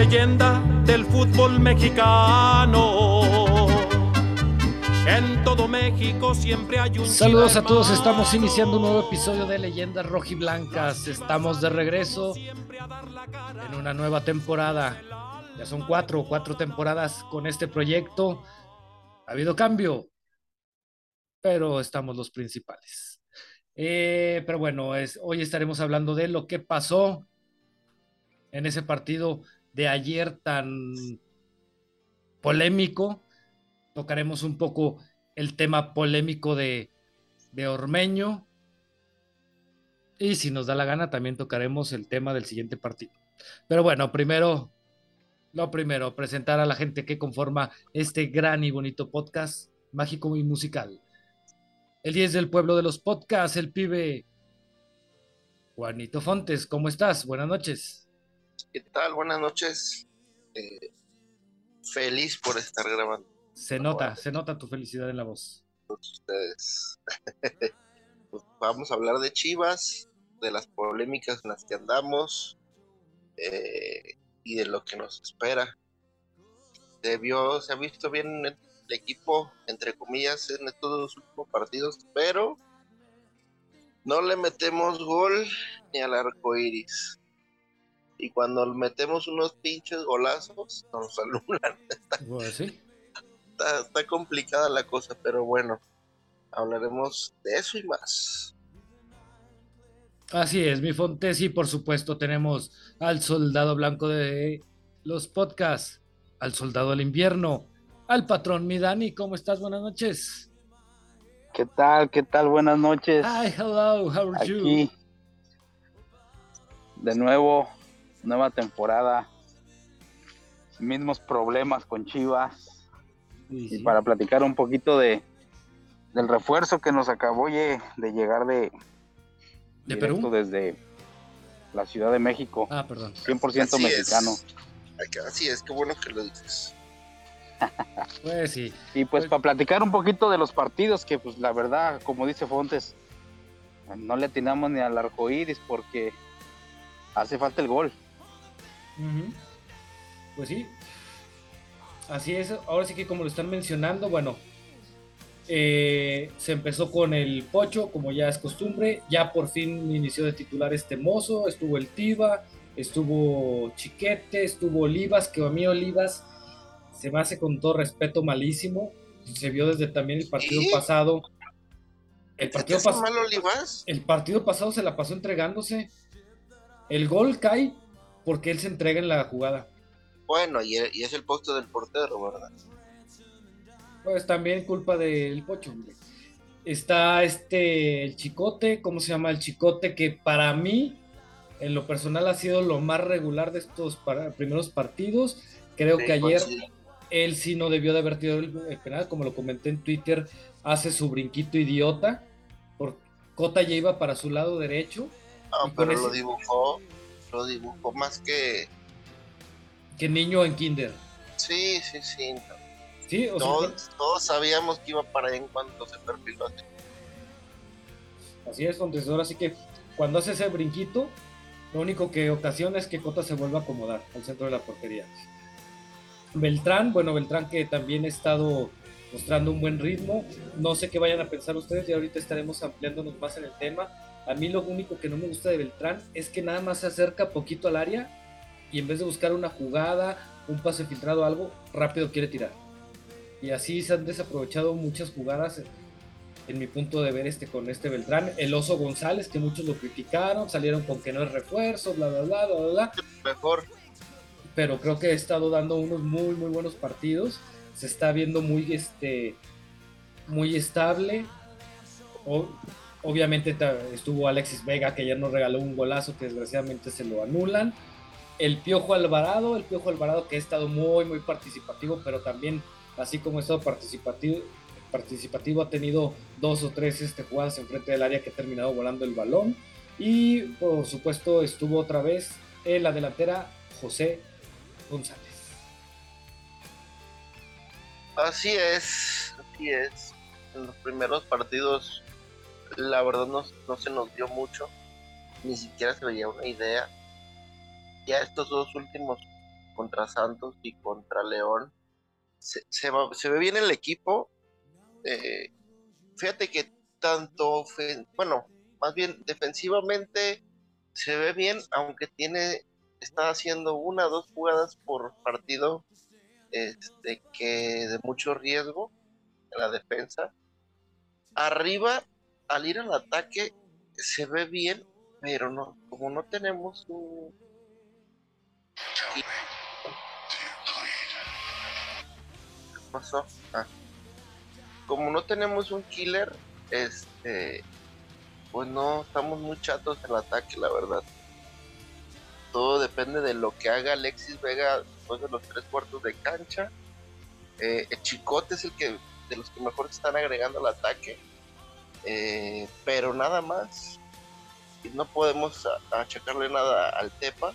leyenda del fútbol mexicano. En todo México siempre hay un. Saludos a todos, estamos iniciando un nuevo episodio de Leyendas Rojiblancas. Estamos de regreso en una nueva temporada. Ya son cuatro, cuatro temporadas con este proyecto. Ha habido cambio, pero estamos los principales. Eh, pero bueno, es, hoy estaremos hablando de lo que pasó en ese partido de ayer tan polémico. Tocaremos un poco el tema polémico de, de Ormeño. Y si nos da la gana, también tocaremos el tema del siguiente partido. Pero bueno, primero, lo primero, presentar a la gente que conforma este gran y bonito podcast mágico y musical. El 10 del pueblo de los podcasts, el pibe Juanito Fontes, ¿cómo estás? Buenas noches. ¿Qué tal? Buenas noches. Eh, feliz por estar grabando. Se nota, se nota tu felicidad en la voz. Ustedes. pues vamos a hablar de Chivas, de las polémicas en las que andamos eh, y de lo que nos espera. Se vio, se ha visto bien el equipo, entre comillas, en todos los últimos partidos, pero no le metemos gol ni al arco iris y cuando metemos unos pinches golazos, nos alunan. Está, está, complicada la cosa, pero bueno, hablaremos de eso y más. Así es, mi Fontes, y por supuesto tenemos al soldado blanco de los podcasts, al soldado del invierno, al patrón mi Dani, ¿cómo estás? Buenas noches. ¿Qué tal? ¿Qué tal? Buenas noches. Hi, hello, how are Aquí, you? De nuevo, nueva temporada, mismos problemas con Chivas. Y para platicar un poquito de del refuerzo que nos acabó de llegar de, ¿De Perú? desde la Ciudad de México. Ah, perdón. 100% mexicano. Así es, qué bueno que lo dices. pues sí. Y pues, pues, para platicar un poquito de los partidos, que pues la verdad, como dice Fontes, no le atinamos ni al arco iris porque hace falta el gol. Pues sí. Así es. Ahora sí que como lo están mencionando, bueno, eh, se empezó con el Pocho, como ya es costumbre. Ya por fin inició de titular este mozo. Estuvo el Tiva, estuvo Chiquete, estuvo Olivas, que a mí Olivas se me hace con todo respeto malísimo. Se vio desde también el partido pasado. El partido, el partido pasado se la pasó entregándose. El gol cae porque él se entrega en la jugada. Bueno, y, es el puesto del portero, ¿verdad? Pues también culpa del Pocho, Está este, el Chicote, ¿cómo se llama el Chicote? Que para mí, en lo personal, ha sido lo más regular de estos primeros partidos. Creo que ayer él sí no debió de haber tirado el, penal, como lo comenté en Twitter, hace su brinquito idiota. Por, Cota ya iba para su lado derecho. No, pero lo dibujó lo dibujó más que. Que niño en Kinder. Sí, sí, sí. Sí, o todos, sea, todos sabíamos que iba para allá en cuanto se perfiló. Así es, contestador. Así que cuando hace ese brinquito, lo único que ocasiona es que Cota se vuelva a acomodar al centro de la portería. Beltrán, bueno, Beltrán que también ha estado mostrando un buen ritmo. No sé qué vayan a pensar ustedes y ahorita estaremos ampliándonos más en el tema. A mí lo único que no me gusta de Beltrán es que nada más se acerca poquito al área y en vez de buscar una jugada, un pase filtrado, algo, rápido quiere tirar. Y así se han desaprovechado muchas jugadas en mi punto de ver este con este Beltrán. El Oso González, que muchos lo criticaron, salieron con que no es refuerzo, bla, bla, bla, bla, bla. Mejor. Pero creo que ha estado dando unos muy, muy buenos partidos. Se está viendo muy, este, muy estable. O, Obviamente estuvo Alexis Vega, que ayer nos regaló un golazo que desgraciadamente se lo anulan. El Piojo Alvarado, el Piojo Alvarado que ha estado muy, muy participativo, pero también, así como ha estado participativo, participativo ha tenido dos o tres este, jugadas enfrente del área que ha terminado volando el balón. Y por supuesto estuvo otra vez en la delantera José González. Así es, así es. En los primeros partidos la verdad no, no se nos dio mucho, ni siquiera se veía una idea. Ya estos dos últimos contra Santos y contra León. Se, se, ve bien el equipo. Eh, fíjate que tanto, bueno, más bien defensivamente se ve bien, aunque tiene, está haciendo una o dos jugadas por partido este, que de mucho riesgo en la defensa. Arriba, al ir al ataque, se ve bien, pero no, como no tenemos un... ¿Qué pasó? Ah. Como no tenemos un killer, este, pues no, estamos muy chatos en el ataque, la verdad. Todo depende de lo que haga Alexis Vega después de los tres cuartos de cancha. Eh, el Chicote es el que de los que mejor están agregando al ataque. Eh, pero nada más. No podemos achacarle nada al Tepa.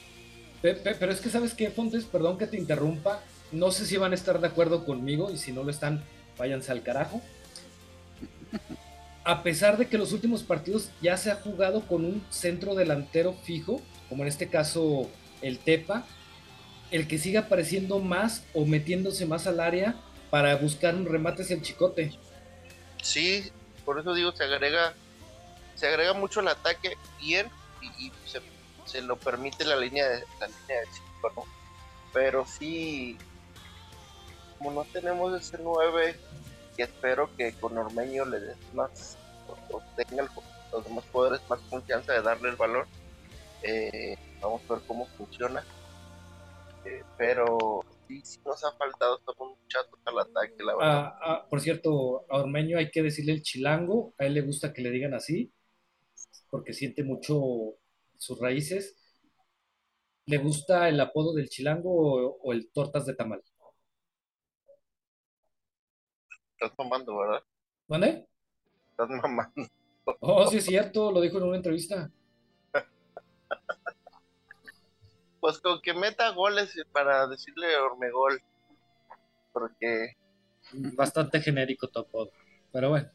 Pero es que sabes qué, Fontes, perdón que te interrumpa. No sé si van a estar de acuerdo conmigo y si no lo están, váyanse al carajo. A pesar de que los últimos partidos ya se ha jugado con un centro delantero fijo, como en este caso el Tepa, el que siga apareciendo más o metiéndose más al área para buscar un remate es el Chicote. Sí, por eso digo, se agrega se agrega mucho el ataque bien y, se, lo permite la línea de la línea de cinco, Pero sí, como no tenemos ese 9, que espero que con Ormeño le des más, o, tenga los demás poderes más confianza de darle el valor. Eh, vamos a ver cómo funciona. Eh, pero sí, sí nos ha faltado, estamos muy chatos al ataque, la verdad. Ah, ah, por cierto, a Ormeño hay que decirle el chilango, a él le gusta que le digan así, porque siente mucho sus raíces. ¿Le gusta el apodo del chilango o, el tortas de tamal? Estás mamando, ¿verdad? ¿Dónde? Estás mamando. Oh, sí es cierto, lo dijo en una entrevista. Pues con que meta goles para decirle Ormegol. Porque. Bastante genérico todo. Pero bueno.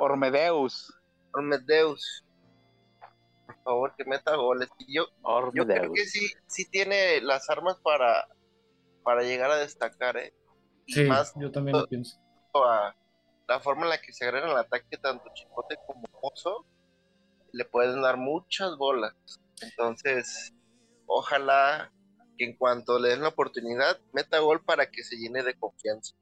Ormedeus. Ormedeus. Por favor, que meta goles. yo, yo creo que sí, sí tiene las armas para, para llegar a destacar, ¿eh? sí, más yo también lo pienso. la forma en la que se agrega el ataque, tanto Chicote como Oso, le pueden dar muchas bolas. Entonces, ojalá que en cuanto le den la oportunidad, meta gol para que se llene de confianza.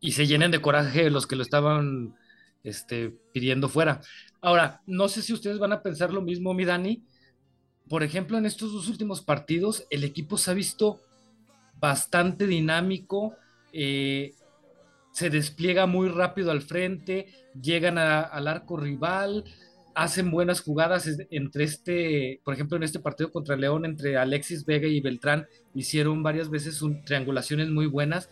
Y se llenen de coraje los que lo estaban este, pidiendo fuera. Ahora, no sé si ustedes van a pensar lo mismo, mi Dani. Por ejemplo, en estos dos últimos partidos, el equipo se ha visto bastante dinámico, eh, se despliega muy rápido al frente, llegan al arco rival, hacen buenas jugadas entre este, por ejemplo, en este partido contra León, entre Alexis Vega y Beltrán, hicieron varias veces triangulaciones muy buenas.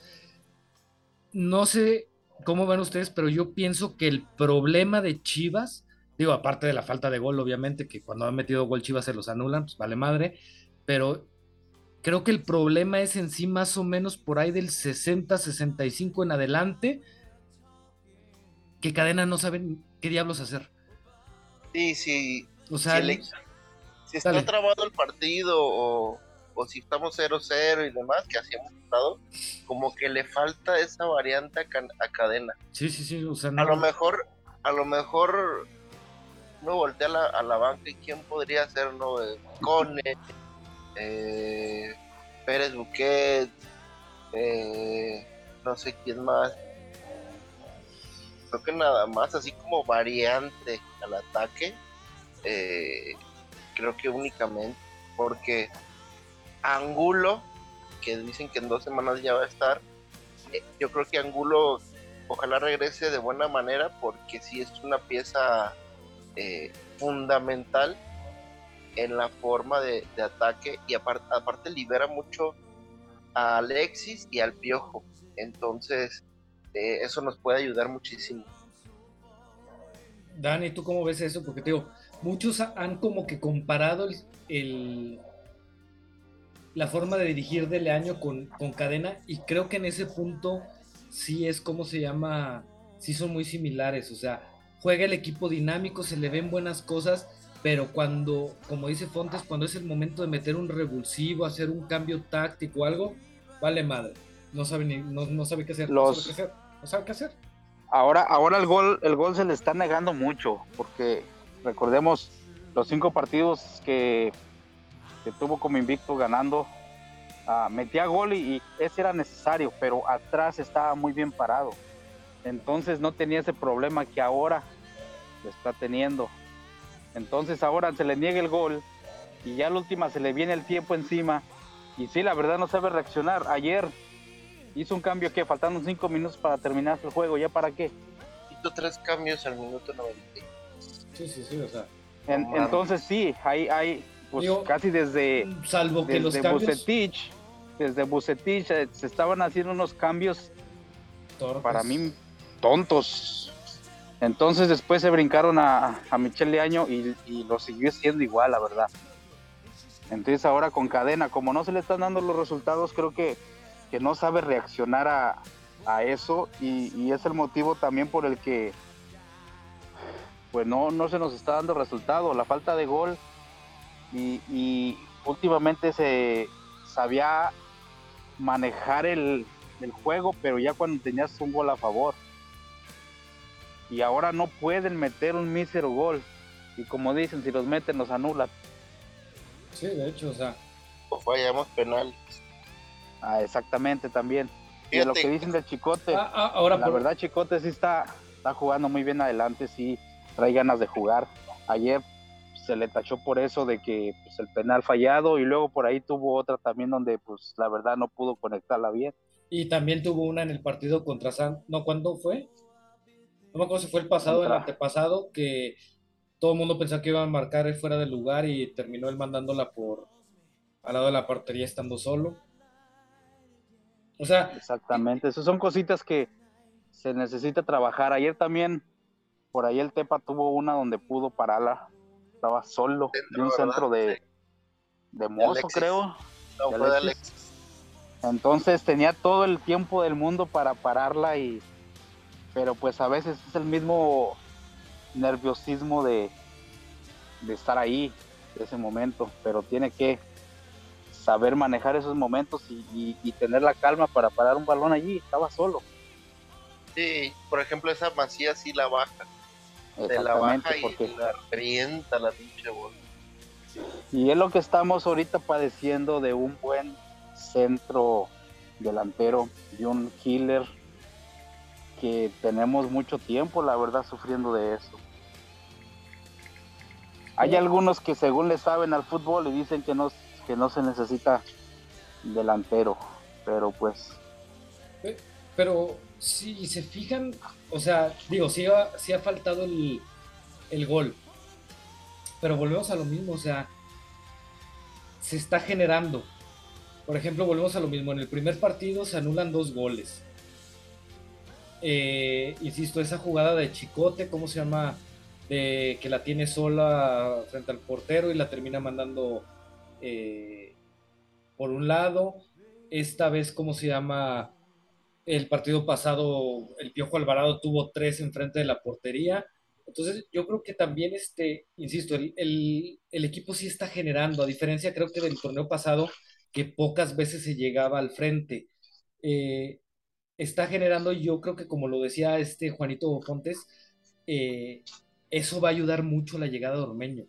No sé cómo van ustedes, pero yo pienso que el problema de Chivas, digo, aparte de la falta de gol, obviamente, que cuando han metido gol Chivas se los anulan, pues vale madre, pero creo que el problema es en sí más o menos por ahí del 60-65 en adelante, que Cadena no saben qué diablos hacer. Sí, sí. O sea, si, está trabado el partido o, si estamos 0-0 y demás, que así hemos estado, como que le falta esa variante a, cadena. Sí, sí, sí. A lo mejor, a lo mejor no voltea a la, banca y quién podría hacerlo, eh, Cone, eh, Pérez Buquet, eh, no sé quién más creo que nada más, así como variante al ataque, eh, creo que únicamente, porque Angulo, que dicen que en dos semanas ya va a estar, eh, yo creo que Angulo ojalá regrese de buena manera, porque sí es una pieza eh, fundamental en la forma de, ataque y aparte, aparte libera mucho a Alexis y al Piojo. Entonces, eso nos puede ayudar muchísimo. Dani, ¿tú cómo ves eso? Porque te digo, muchos han como que comparado el, la forma de dirigir de Leaño con, con Cadena y creo que en ese punto sí es como se llama, sí son muy similares, o sea, juega el equipo dinámico, se le ven buenas cosas, pero cuando, como dice Fontes, cuando es el momento de meter un revulsivo, hacer un cambio táctico o algo, vale madre. No sabe, ni, no, sabe qué hacer. No sabe qué hacer. Qué hacer. Ahora, ahora el gol, el gol se le está negando mucho, porque recordemos los cinco partidos que, que tuvo como invicto ganando, uh, metía gol y, y, ese era necesario, pero atrás estaba muy bien parado. Entonces no tenía ese problema que ahora está teniendo. Entonces ahora se le niega el gol y ya la última se le viene el tiempo encima y sí, la verdad no sabe reaccionar. Ayer hizo un cambio que faltando cinco minutos para terminar el juego, ¿ya para qué? Hizo tres cambios al minuto 90. Sí, sí, sí, o sea. entonces sí, hay, hay pues casi desde, salvo que desde los cambios... Bucetich, desde Bucetich eh, se estaban haciendo unos cambios para mí tontos. Entonces después se brincaron a, a Michel Leaño y, y, lo siguió siendo igual, la verdad. Entonces ahora con cadena, como no se le están dando los resultados, creo que, que no sabe reaccionar a, a eso y, y, es el motivo también por el que pues no, no se nos está dando resultado, la falta de gol y, y últimamente se sabía manejar el, el juego, pero ya cuando tenías un gol a favor y ahora no pueden meter un mísero gol. Y como dicen, si los meten, los anulan. Sí, de hecho, o sea. O fallamos penal. Ah, exactamente, también. Y lo que dicen del Chicote, ah, ah, ahora la verdad, Chicote sí está, está jugando muy bien adelante, sí trae ganas de jugar. Ayer se le tachó por eso de que pues, el penal fallado y luego por ahí tuvo otra también donde pues la verdad no pudo conectarla bien. Y también tuvo una en el partido contra San, ¿no? ¿Cuándo fue? no me acuerdo si fue el pasado o el antepasado, que todo el mundo pensaba que iba a marcar fuera del lugar y terminó él mandándola por al lado de la portería estando solo. O sea. Exactamente, esas son cositas que se necesita trabajar. Ayer también, por ahí el Tepa tuvo una donde pudo pararla. Estaba solo, de un centro de, de mozo, creo. No, de fue de Alexis. Entonces tenía todo el tiempo del mundo para pararla y pero pues a veces es el mismo nerviosismo de, de estar ahí, de ese momento, pero tiene que saber manejar esos momentos y, y, tener la calma para parar un balón allí, estaba solo. Sí, por ejemplo, esa masía sí la baja. De la baja y porque... la rienta la pinche bola. Y es lo que estamos ahorita padeciendo de un buen centro delantero, de un killer que tenemos mucho tiempo, la verdad, sufriendo de eso. Hay algunos que según le saben al fútbol y dicen que no, que no se necesita delantero, pero pues... Pero si se fijan, o sea, digo, sí ha, ha faltado el, el gol, pero volvemos a lo mismo, o sea, se está generando. Por ejemplo, volvemos a lo mismo, en el primer partido se anulan dos goles eh, insisto, esa jugada de Chicote, ¿cómo se llama? De que la tiene sola frente al portero y la termina mandando eh, por un lado. Esta vez, ¿cómo se llama? El partido pasado, el Piojo Alvarado tuvo tres enfrente de la portería. Entonces, yo creo que también, este, insisto, el, equipo sí está generando, a diferencia creo que del torneo pasado, que pocas veces se llegaba al frente. Eh, está generando, yo creo que como lo decía este Juanito Fontes, eh, eso va a ayudar mucho la llegada de Ormeño.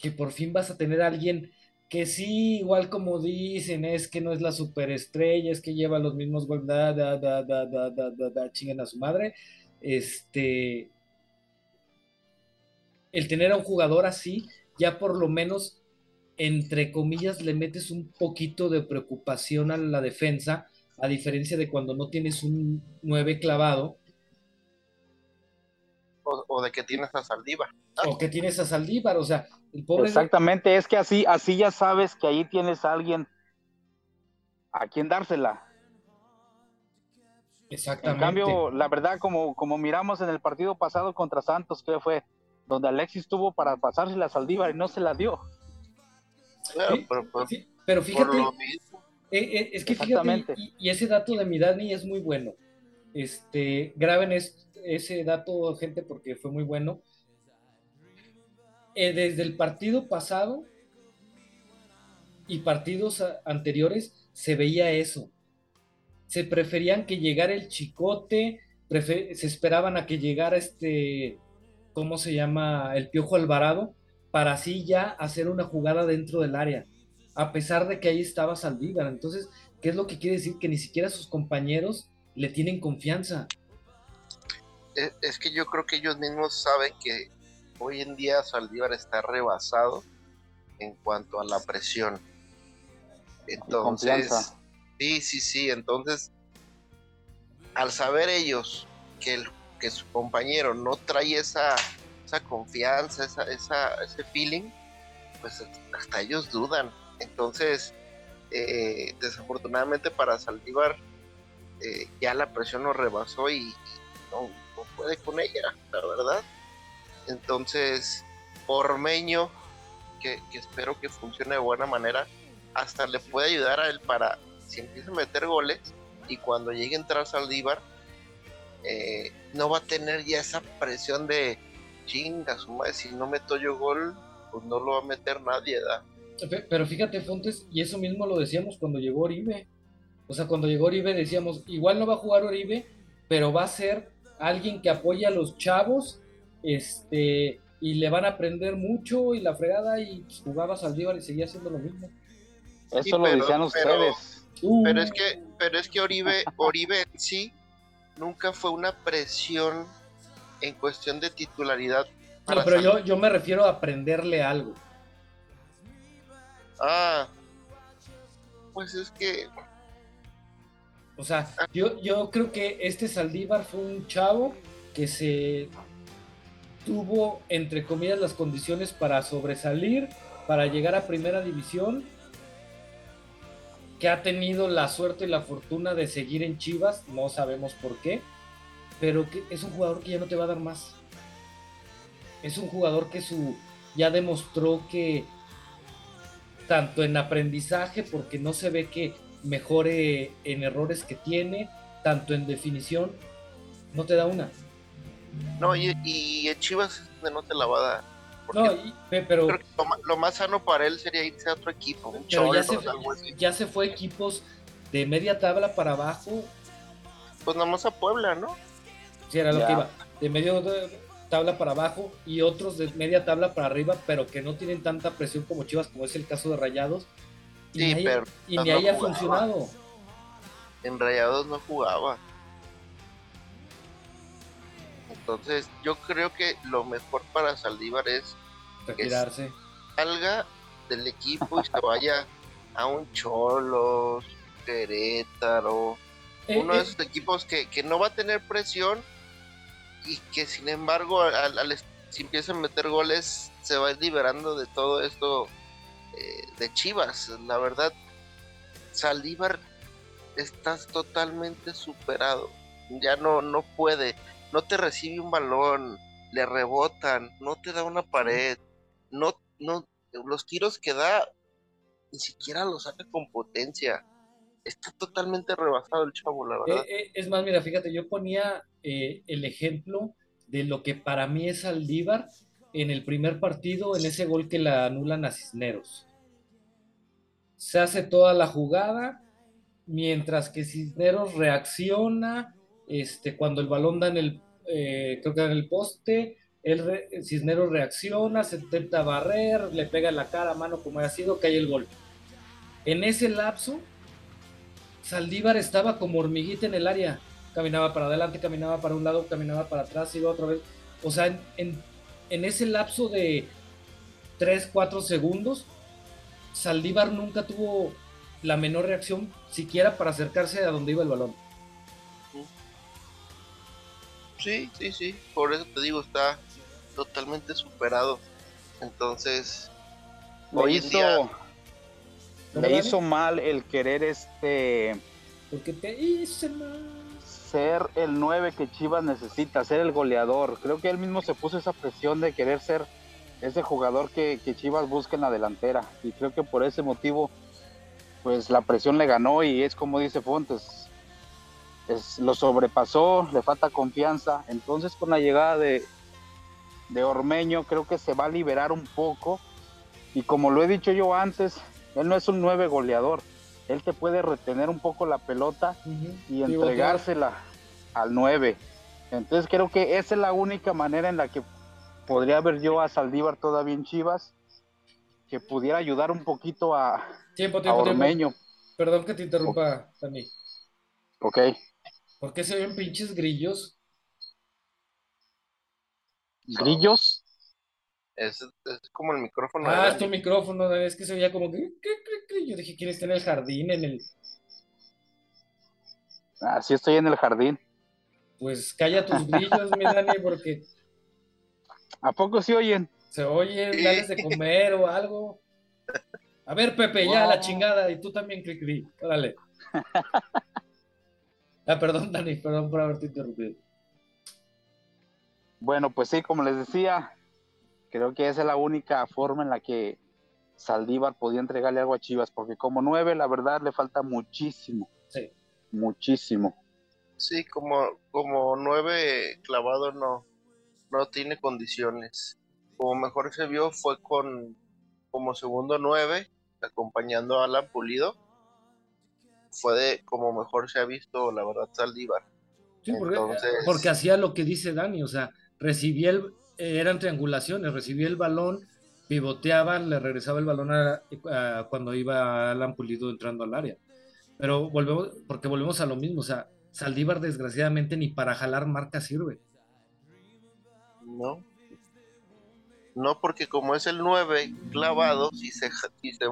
Que por fin vas a tener a alguien que sí, igual como dicen, es que no es la superestrella, es que lleva los mismos goles, da, da, da, da, da, da, da, a su madre. Este. El tener a un jugador así, ya por lo menos, entre comillas, le metes un poquito de preocupación a la defensa, a diferencia de cuando no tienes un 9 clavado. O, de que tienes a Saldívar. O que tienes a Saldívar, o sea, el pobre... Exactamente, es que así, así ya sabes que ahí tienes a alguien a quien dársela. Exactamente. En cambio, la verdad, como, como miramos en el partido pasado contra Santos, que fue donde Alexis tuvo para pasársela a Saldívar y no se la dio. pero, fíjate, eh, eh, es que fíjate, y, ese dato de mi Dani es muy bueno. Este, graben ese dato, gente, porque fue muy bueno. eh, desde el partido pasado y partidos anteriores se veía eso. Se preferían que llegara el chicote, se esperaban a que llegara este, ¿cómo se llama? El Piojo Alvarado, para así ya hacer una jugada dentro del área, a pesar de que ahí estaba Saldívar. Entonces, ¿qué es lo que quiere decir? Que ni siquiera sus compañeros le tienen confianza. Es que yo creo que ellos mismos saben que hoy en día Saldívar está rebasado en cuanto a la presión. Entonces, sí, sí, sí, entonces, al saber ellos que, el, que su compañero no trae esa, esa confianza, esa, esa, ese feeling, pues hasta ellos dudan. Entonces, eh, desafortunadamente para Saldívar, eh, ya la presión lo rebasó y, no, puede con ella, la verdad. Entonces, Ormeño, que, que, espero que funcione de buena manera, hasta le puede ayudar a él para, si empieza a meter goles y cuando llegue a entrar Saldívar, eh, no va a tener ya esa presión de chinga, madre, si no meto yo gol, pues no lo va a meter nadie, ¿da? Pero fíjate, Fontes, y eso mismo lo decíamos cuando llegó Oribe. O sea, cuando llegó Oribe decíamos, igual no va a jugar Oribe, pero va a ser alguien que apoya a los chavos, este, y le van a aprender mucho y la fregada, y pues, jugaba Saldívar y seguía haciendo lo mismo. Eso lo decían ustedes. Pero, es que, pero es que Oribe, Oribe sí nunca fue una presión en cuestión de titularidad. No, pero yo, yo me refiero a aprenderle algo. Ah, pues es que. O sea, yo, yo creo que este Saldívar fue un chavo que se tuvo, entre comillas, las condiciones para sobresalir, para llegar a primera división que ha tenido la suerte y la fortuna de seguir en Chivas, no sabemos por qué, pero que es un jugador que ya no te va a dar más. Es un jugador que su ya demostró que tanto en aprendizaje, porque no se ve que mejore en errores que tiene, tanto en definición, no te da una. No, y, y en Chivas no te la va a dar no, pero lo, más sano para él sería irse a otro equipo. ya, se, fue equipos de media tabla para abajo. Pues nada más a Puebla, ¿no? Sí, era lo que iba. De media tabla para abajo y otros de media tabla para arriba, pero que no tienen tanta presión como Chivas, como es el caso de Rayados. Y ni, pero y ni haya funcionado. En Rayados no jugaba. Entonces, yo creo que lo mejor para Saldívar es retirarse. salga del equipo y se vaya a un Cholos, Querétaro, eh, uno de eh. esos equipos que, no va a tener presión y que sin embargo al, si empieza a meter goles se va liberando de todo esto eh, de Chivas. La verdad, Saldívar estás totalmente superado. Ya no, no puede, no te recibe un balón, le rebotan, no te da una pared, no, no, los tiros que da ni siquiera los saca con potencia. Está totalmente rebasado el chavo, la verdad. Eh, eh, es más, mira, fíjate, yo ponía el ejemplo de lo que para mí es Aldívar en el primer partido, en ese gol que la anulan a Cisneros. Se hace toda la jugada, mientras que Cisneros reacciona, este, cuando el balón da en el, creo que en el poste, Cisneros reacciona, se intenta barrer, le pega en la cara mano como ha sido, cae el gol. En ese lapso, Saldívar estaba como hormiguita en el área. Caminaba para adelante, caminaba para un lado, caminaba para atrás, iba otra vez. O sea, en, en ese lapso de 3, 4 segundos, Saldívar nunca tuvo la menor reacción siquiera para acercarse a donde iba el balón. Sí, sí, sí, por eso te digo, está totalmente superado. Entonces, hoy hizo, me hizo mal el querer este. Porque te hice mal. Ser el 9 que Chivas necesita, ser el goleador. Creo que él mismo se puso esa presión de querer ser ese jugador que, Chivas busca en la delantera. Y creo que por ese motivo, pues la presión le ganó y es como dice Fontes, lo sobrepasó, le falta confianza. Entonces con la llegada de, de Ormeño creo que se va a liberar un poco. Y como lo he dicho yo antes, él no es un nueve goleador. Él te puede retener un poco la pelota y entregársela al 9. Entonces creo que esa es la única manera en la que podría ver yo a Saldívar todavía en Chivas, que pudiera ayudar un poquito a, tiempo, tiempo, Ormeño. Perdón que te interrumpa, Dani. Ok. ¿Por qué se ven pinches grillos? ¿Grillos? Es, como el micrófono. Ah, es tu micrófono, es que se veía como que. Yo dije, ¿quién está en el jardín? En el. Ah, sí estoy en el jardín. Pues calla tus grillos, mi Dani, porque. ¿A poco se oyen? Se oyen, dales de comer o algo. A ver, Pepe, ya la chingada, y tú también, Cricri. Órale. ah, perdón, Dani, perdón por haberte interrumpido. Bueno, pues sí, como les decía, creo que esa es la única forma en la que Saldívar podía entregarle algo a Chivas, porque como nueve, la verdad, le falta muchísimo. Sí. Muchísimo. Sí, como, como nueve clavado no, no tiene condiciones. Como mejor se vio fue con como segundo nueve, acompañando a Alan Pulido. Fue de como mejor se ha visto, la verdad, Saldívar. Sí, porque, porque hacía lo que dice Dani, o sea, recibía el, eran triangulaciones, recibía el balón, pivoteaba, le regresaba el balón cuando iba Alan Pulido entrando al área. Pero volvemos, porque volvemos a lo mismo, o sea, Saldívar desgraciadamente ni para jalar marca sirve. No. No, porque como es el 9 clavado, si se, si se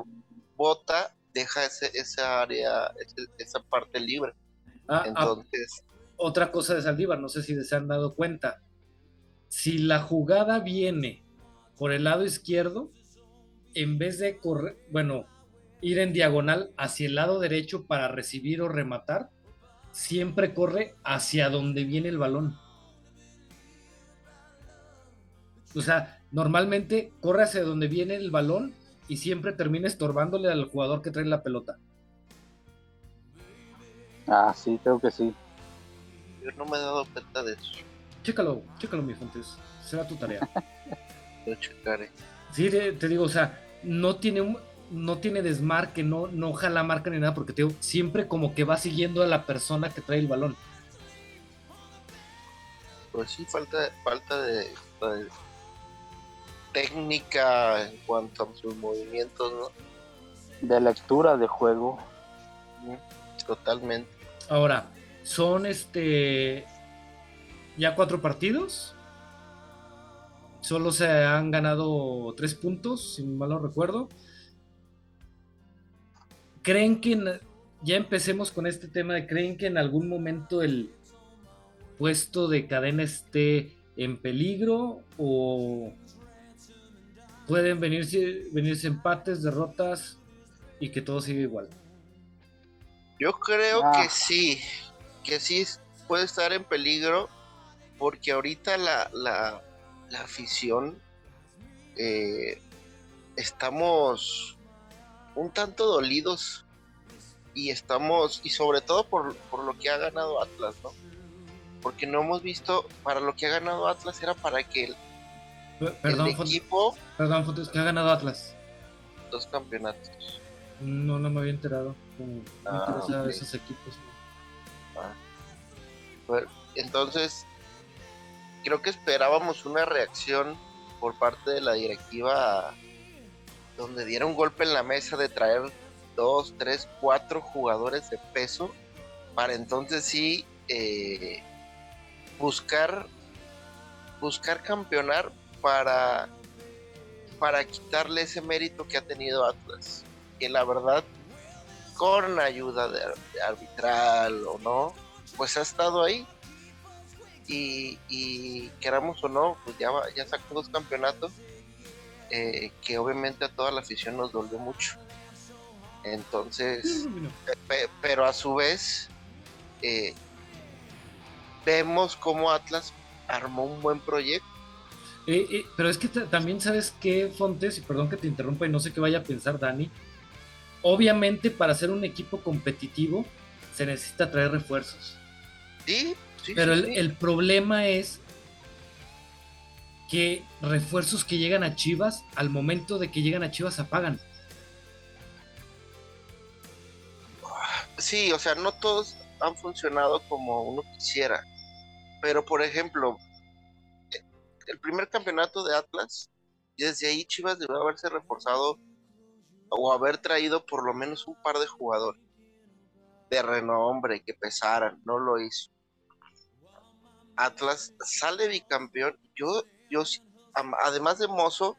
bota, deja ese, esa área, esa parte libre. Ah, ah, Entonces. otra cosa de Saldívar, no sé si se han dado cuenta si la jugada viene por el lado izquierdo, en vez de correr, bueno, ir en diagonal hacia el lado derecho para recibir o rematar, siempre corre hacia donde viene el balón. O sea, normalmente corre hacia donde viene el balón y siempre termina estorbándole al jugador que trae la pelota. Ah, sí, creo que sí. Yo no me he dado cuenta de eso. Chécalo, chécalo, mi Fontes. Será tu tarea. Lo checaré. Sí, te, digo, o sea, no tiene un, no tiene desmarque, no, no jala marca ni nada, porque te digo, siempre como que va siguiendo a la persona que trae el balón. Pues sí, falta, falta de, técnica en cuanto a sus movimientos, ¿no? De lectura de juego. Totalmente. Ahora, son este ya cuatro partidos. Solo se han ganado tres puntos, si mal no recuerdo. ¿Creen que ya empecemos con este tema de creen que en algún momento el puesto de cadena esté en peligro o pueden venirse, venirse empates, derrotas y que todo siga igual? Yo creo que ah. sí, que sí puede estar en peligro porque ahorita la, la, afición eh, estamos un tanto dolidos y estamos, y sobre todo por, lo que ha ganado Atlas, ¿no? Porque no hemos visto, para lo que ha ganado Atlas era para que el, perdón, equipo... Perdón, ¿qué ha ganado Atlas? Dos campeonatos. No, no me había enterado. No, ah, esos equipos. Ah. entonces, creo que esperábamos una reacción por parte de la directiva donde diera un golpe en la mesa de traer dos, tres, cuatro jugadores de peso para entonces sí eh, buscar buscar campeonar para para quitarle ese mérito que ha tenido Atlas que la verdad con ayuda de arbitral o no pues ha estado ahí y, queramos o no, pues ya, ya sacó dos campeonatos eh, que obviamente a toda la afición nos dolió mucho. Entonces, pero a su vez, eh, vemos cómo Atlas armó un buen proyecto. Eh, pero es que también sabes que, Fontes, y perdón que te interrumpa y no sé qué vaya a pensar Dani, obviamente para ser un equipo competitivo se necesita traer refuerzos. Sí, pero el, problema es que refuerzos que llegan a Chivas, al momento de que llegan a Chivas apagan. Sí, o sea, no todos han funcionado como uno quisiera. Pero, por ejemplo, el primer campeonato de Atlas, desde ahí Chivas debió haberse reforzado o haber traído por lo menos un par de jugadores de renombre que pesaran, no lo hizo. Atlas sale bicampeón. Yo, yo, además de Mozo,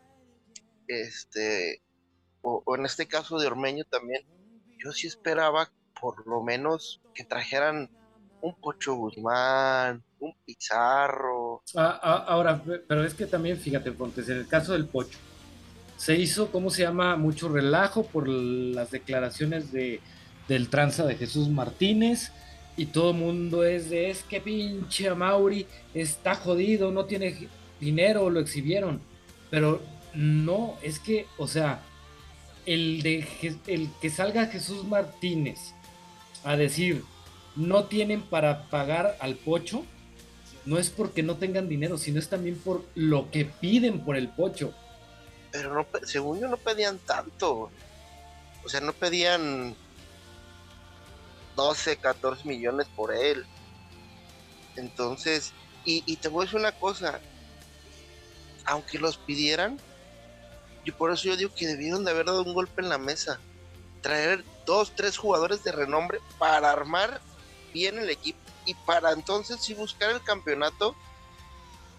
este, o, en este caso de Ormeño también, yo sí esperaba por lo menos que trajeran un Pocho Guzmán, un Pizarro. Ah, ah, ahora, pero es que también, fíjate, Pontes, en el caso del Pocho, se hizo, ¿cómo se llama? Mucho relajo por las declaraciones de, del tranza de Jesús Martínez y todo el mundo es de, es que pinche Mauri está jodido, no tiene dinero, lo exhibieron. Pero no, es que, o sea, el, de, el que salga Jesús Martínez a decir, no tienen para pagar al pocho, no es porque no tengan dinero, sino es también por lo que piden por el pocho. Pero no, según yo no pedían tanto. O sea, no pedían 12, 14 millones por él. Entonces, y, te voy a decir una cosa, aunque los pidieran, y por eso yo digo que debieron de haber dado un golpe en la mesa, traer dos, tres jugadores de renombre para armar bien el equipo y para entonces sí buscar el campeonato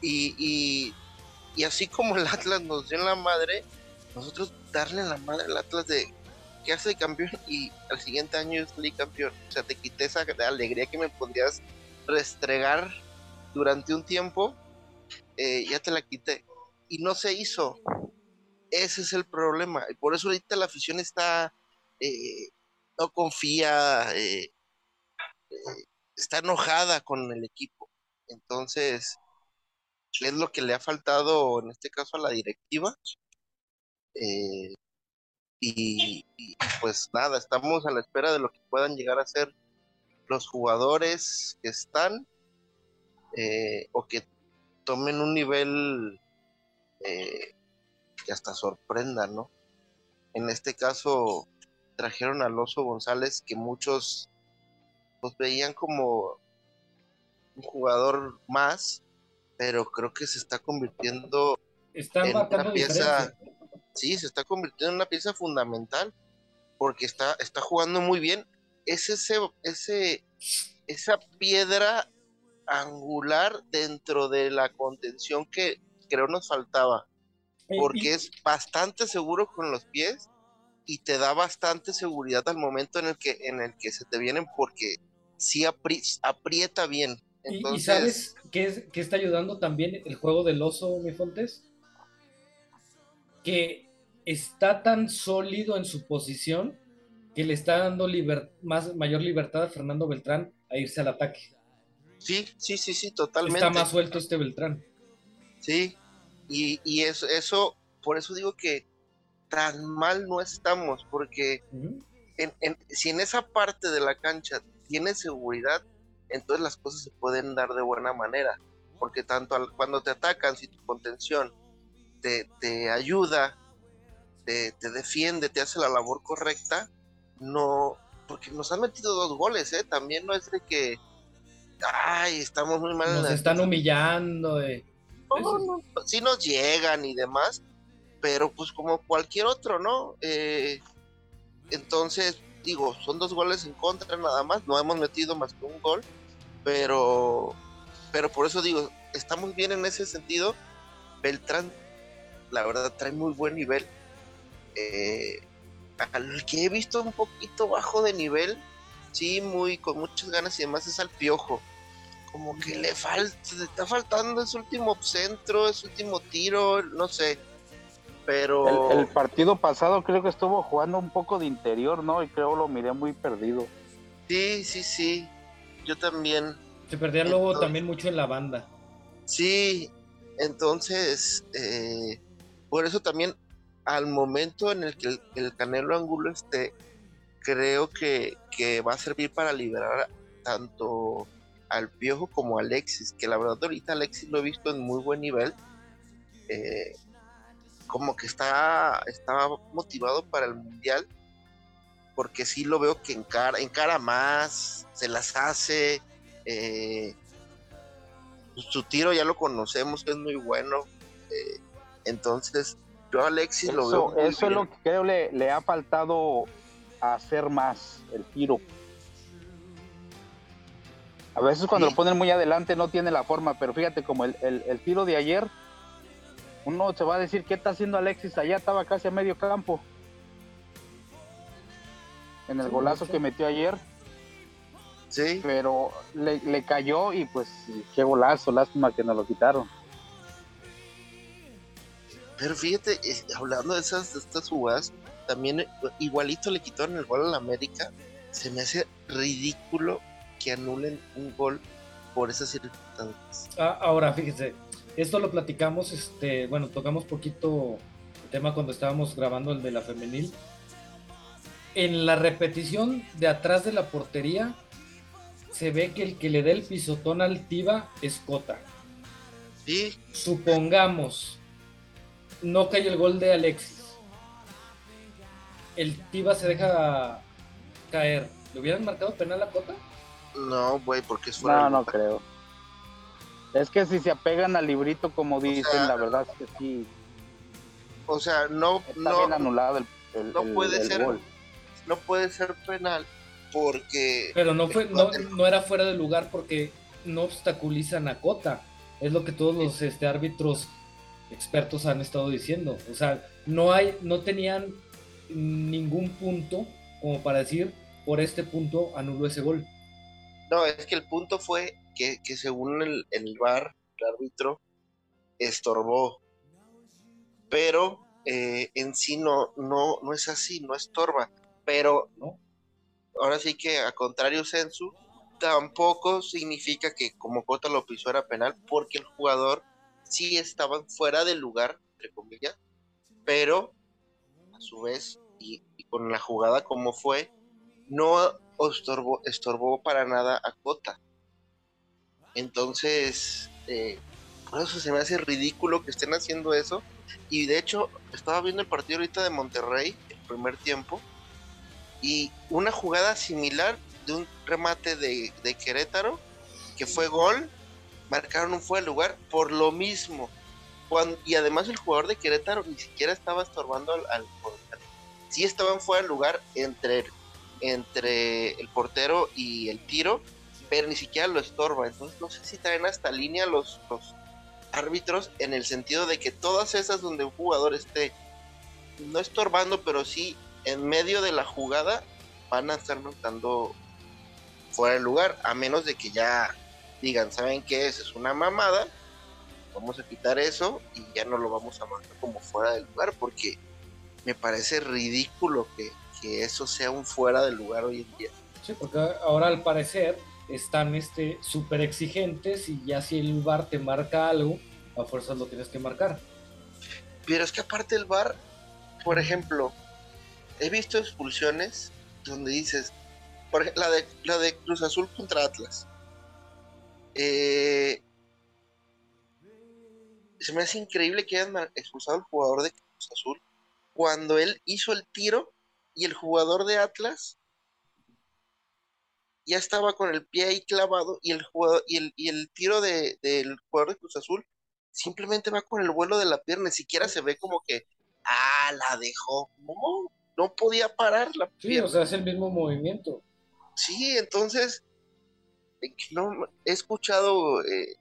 y, y, y así como el Atlas nos dio en la madre, nosotros darle la madre al Atlas de que hace campeón y al siguiente año es campeón. O sea, te quité esa alegría que me podrías restregar durante un tiempo, eh, ya te la quité. Y no se hizo. Ese es el problema. Y por eso ahorita la afición está, eh, no confía, eh, está enojada con el equipo. Entonces, es lo que le ha faltado en este caso a la directiva. Eh, y, pues nada, estamos a la espera de lo que puedan llegar a ser los jugadores que están eh, o que tomen un nivel eh, que hasta sorprenda, ¿no? En este caso trajeron al Oso González que muchos los veían como un jugador más, pero creo que se está convirtiendo en una pieza sí, se está convirtiendo en una pieza fundamental porque está, está jugando muy bien. Es ese, ese, esa piedra angular dentro de la contención que creo nos faltaba. Porque es bastante seguro con los pies y te da bastante seguridad al momento en el que, en el que se te vienen porque sí aprieta bien. ¿Y sabes qué, qué está ayudando también el juego del oso, mi Fontes? Que está tan sólido en su posición que le está dando más, mayor libertad a Fernando Beltrán a irse al ataque. Sí, sí, sí, sí, totalmente. Está más suelto este Beltrán. Sí, y, eso, eso, por eso digo que tan mal no estamos, porque si en esa parte de la cancha tiene seguridad, entonces las cosas se pueden dar de buena manera, porque tanto cuando te atacan, si tu contención te, ayuda, te, defiende, te hace la labor correcta, no, porque nos han metido dos goles, ¿eh? También no es de que, ay, estamos muy mal. Nos están humillando, eh. No, sí nos llegan y demás, pero pues como cualquier otro, ¿no? Eh, entonces, digo, son dos goles en contra nada más, no hemos metido más que un gol, pero, pero por eso digo, estamos bien en ese sentido. Beltrán la verdad trae muy buen nivel. Eh, al que he visto un poquito bajo de nivel, sí, muy con muchas ganas y demás es al piojo. Como que le falta, le está faltando ese último centro, ese último tiro, no sé. Pero. El, partido pasado creo que estuvo jugando un poco de interior, ¿no? Y creo lo miré muy perdido. Sí, sí, sí. Yo también. Se perdía luego también mucho en la banda. Sí, entonces. Eh, por eso también al momento en el que el, Canelo Angulo esté, creo que, va a servir para liberar tanto al Piojo como a Alexis, que la verdad ahorita Alexis lo he visto en muy buen nivel, eh, como que está, está motivado para el mundial, porque sí lo veo que encara, encara más, se las hace. Eh, su tiro ya lo conocemos, es muy bueno. Eh, entonces, yo a Alexis lo veo. eso es lo que creo le, le ha faltado hacer más, el tiro. A veces cuando lo ponen muy adelante no tiene la forma, pero fíjate como el, el, tiro de ayer, uno se va a decir, ¿qué está haciendo Alexis? Allá estaba casi a medio campo. En el golazo que metió ayer. Sí. Pero le, le cayó y pues qué golazo, lástima que nos lo quitaron. Pero fíjate, eh, hablando de esas de estas jugadas, también eh, igualito le quitaron el gol a la América. Se me hace ridículo que anulen un gol por esas circunstancias. Ah, ahora, fíjese, esto lo platicamos, este, bueno, tocamos poquito el tema cuando estábamos grabando el de la femenil. En la repetición de atrás de la portería, se ve que el que le dé el pisotón al Tiva es Cota. Sí. Supongamos, no cae el gol de Alexis. El Tiva se deja caer. ¿Le hubieran marcado penal a Cota? No, güey, porque es fuera. No, no creo. Es que si se apegan al librito, como dicen, la verdad es que sí. O sea, no. Está no, bien anulado el, no puede ser. No puede ser penal porque. Pero no, fue, no, no era fuera de lugar porque no obstaculizan a Cota. Es lo que todos los este, árbitros expertos han estado diciendo. O sea, no hay, no tenían ningún punto como para decir por este punto anuló ese gol. No, es que el punto fue que, según el, el VAR, el árbitro, estorbó. Pero eh, en sí no, no, no es así, no estorba. Pero ¿no? ahora sí que a contrario Sensu, tampoco significa que como Cota lo pisó era penal, porque el jugador sí estaba fuera del lugar, entre comillas, pero a su vez, y con la jugada como fue, no estorbó, estorbó para nada a Cota. Entonces, eh, por eso se me hace ridículo que estén haciendo eso. Y de hecho, estaba viendo el partido ahorita de Monterrey, el primer tiempo, y una jugada similar de un remate de, Querétaro, que fue gol, marcaron un fuera de lugar por lo mismo. y además el jugador de Querétaro ni siquiera estaba estorbando al, al, sí estaban fuera de lugar entre entre el portero y el tiro, pero ni siquiera lo estorba. Entonces no sé si traen hasta línea los, los árbitros en el sentido de que todas esas donde un jugador esté no estorbando, pero sí en medio de la jugada van a estar notando fuera de lugar, a menos de que ya digan, ¿saben qué es? Es una mamada, vamos a quitar eso y ya no lo vamos a marcar como fuera del lugar, porque me parece ridículo que, que eso sea un fuera de lugar hoy en día. Sí, porque ahora al parecer están este súper exigentes y ya si el bar te marca algo, a fuerzas lo tienes que marcar. Pero es que aparte el bar, por ejemplo, he visto expulsiones donde dices, por ejemplo, la de, la de Cruz Azul contra Atlas. Eh, se me hace increíble que hayan expulsado al jugador de Cruz Azul cuando él hizo el tiro y el jugador de Atlas ya estaba con el pie ahí clavado y el jugador y el, y el tiro de, del jugador de Cruz Azul simplemente va con el vuelo de la pierna, ni siquiera se ve como que ah, la dejó. No, no podía parar la pierna. Sí, o sea, es el mismo movimiento. Sí, entonces no he escuchado, eh,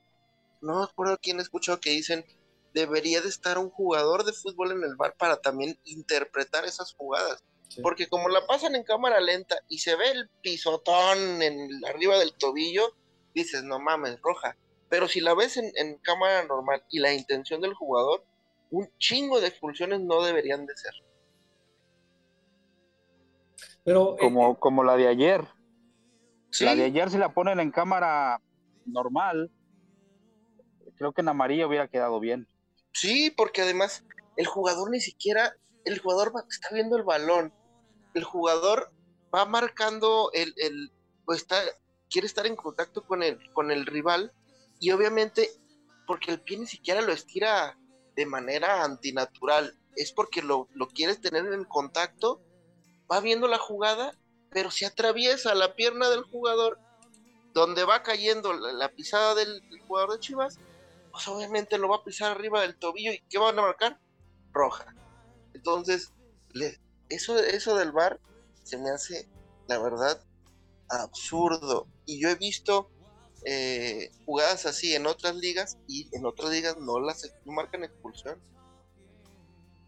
no me acuerdo quién he escuchado que dicen debería de estar un jugador de fútbol en el bar para también interpretar esas jugadas. Porque como la pasan en cámara lenta y se ve el pisotón en arriba del tobillo, dices, no mames, roja. Pero si la ves en, cámara normal y la intención del jugador, un chingo de expulsiones no deberían de ser. Pero, eh, como, eh, como la de ayer. La de ayer si la ponen en cámara normal, creo que en amarillo hubiera quedado bien. Sí, porque además el jugador ni siquiera, el jugador está viendo el balón, el jugador va marcando el, el pues está, quiere estar en contacto con el, con el rival y obviamente porque el pie ni siquiera lo estira de manera antinatural, es porque lo, quieres tener en contacto, va viendo la jugada, pero se atraviesa la pierna del jugador, donde va cayendo la, pisada del, jugador de Chivas, pues obviamente lo va a pisar arriba del tobillo y ¿qué van a marcar? Roja. Entonces, eso, eso del bar se me hace, la verdad, absurdo. Y yo he visto eh, jugadas así en otras ligas y en otras ligas no las marcan expulsión.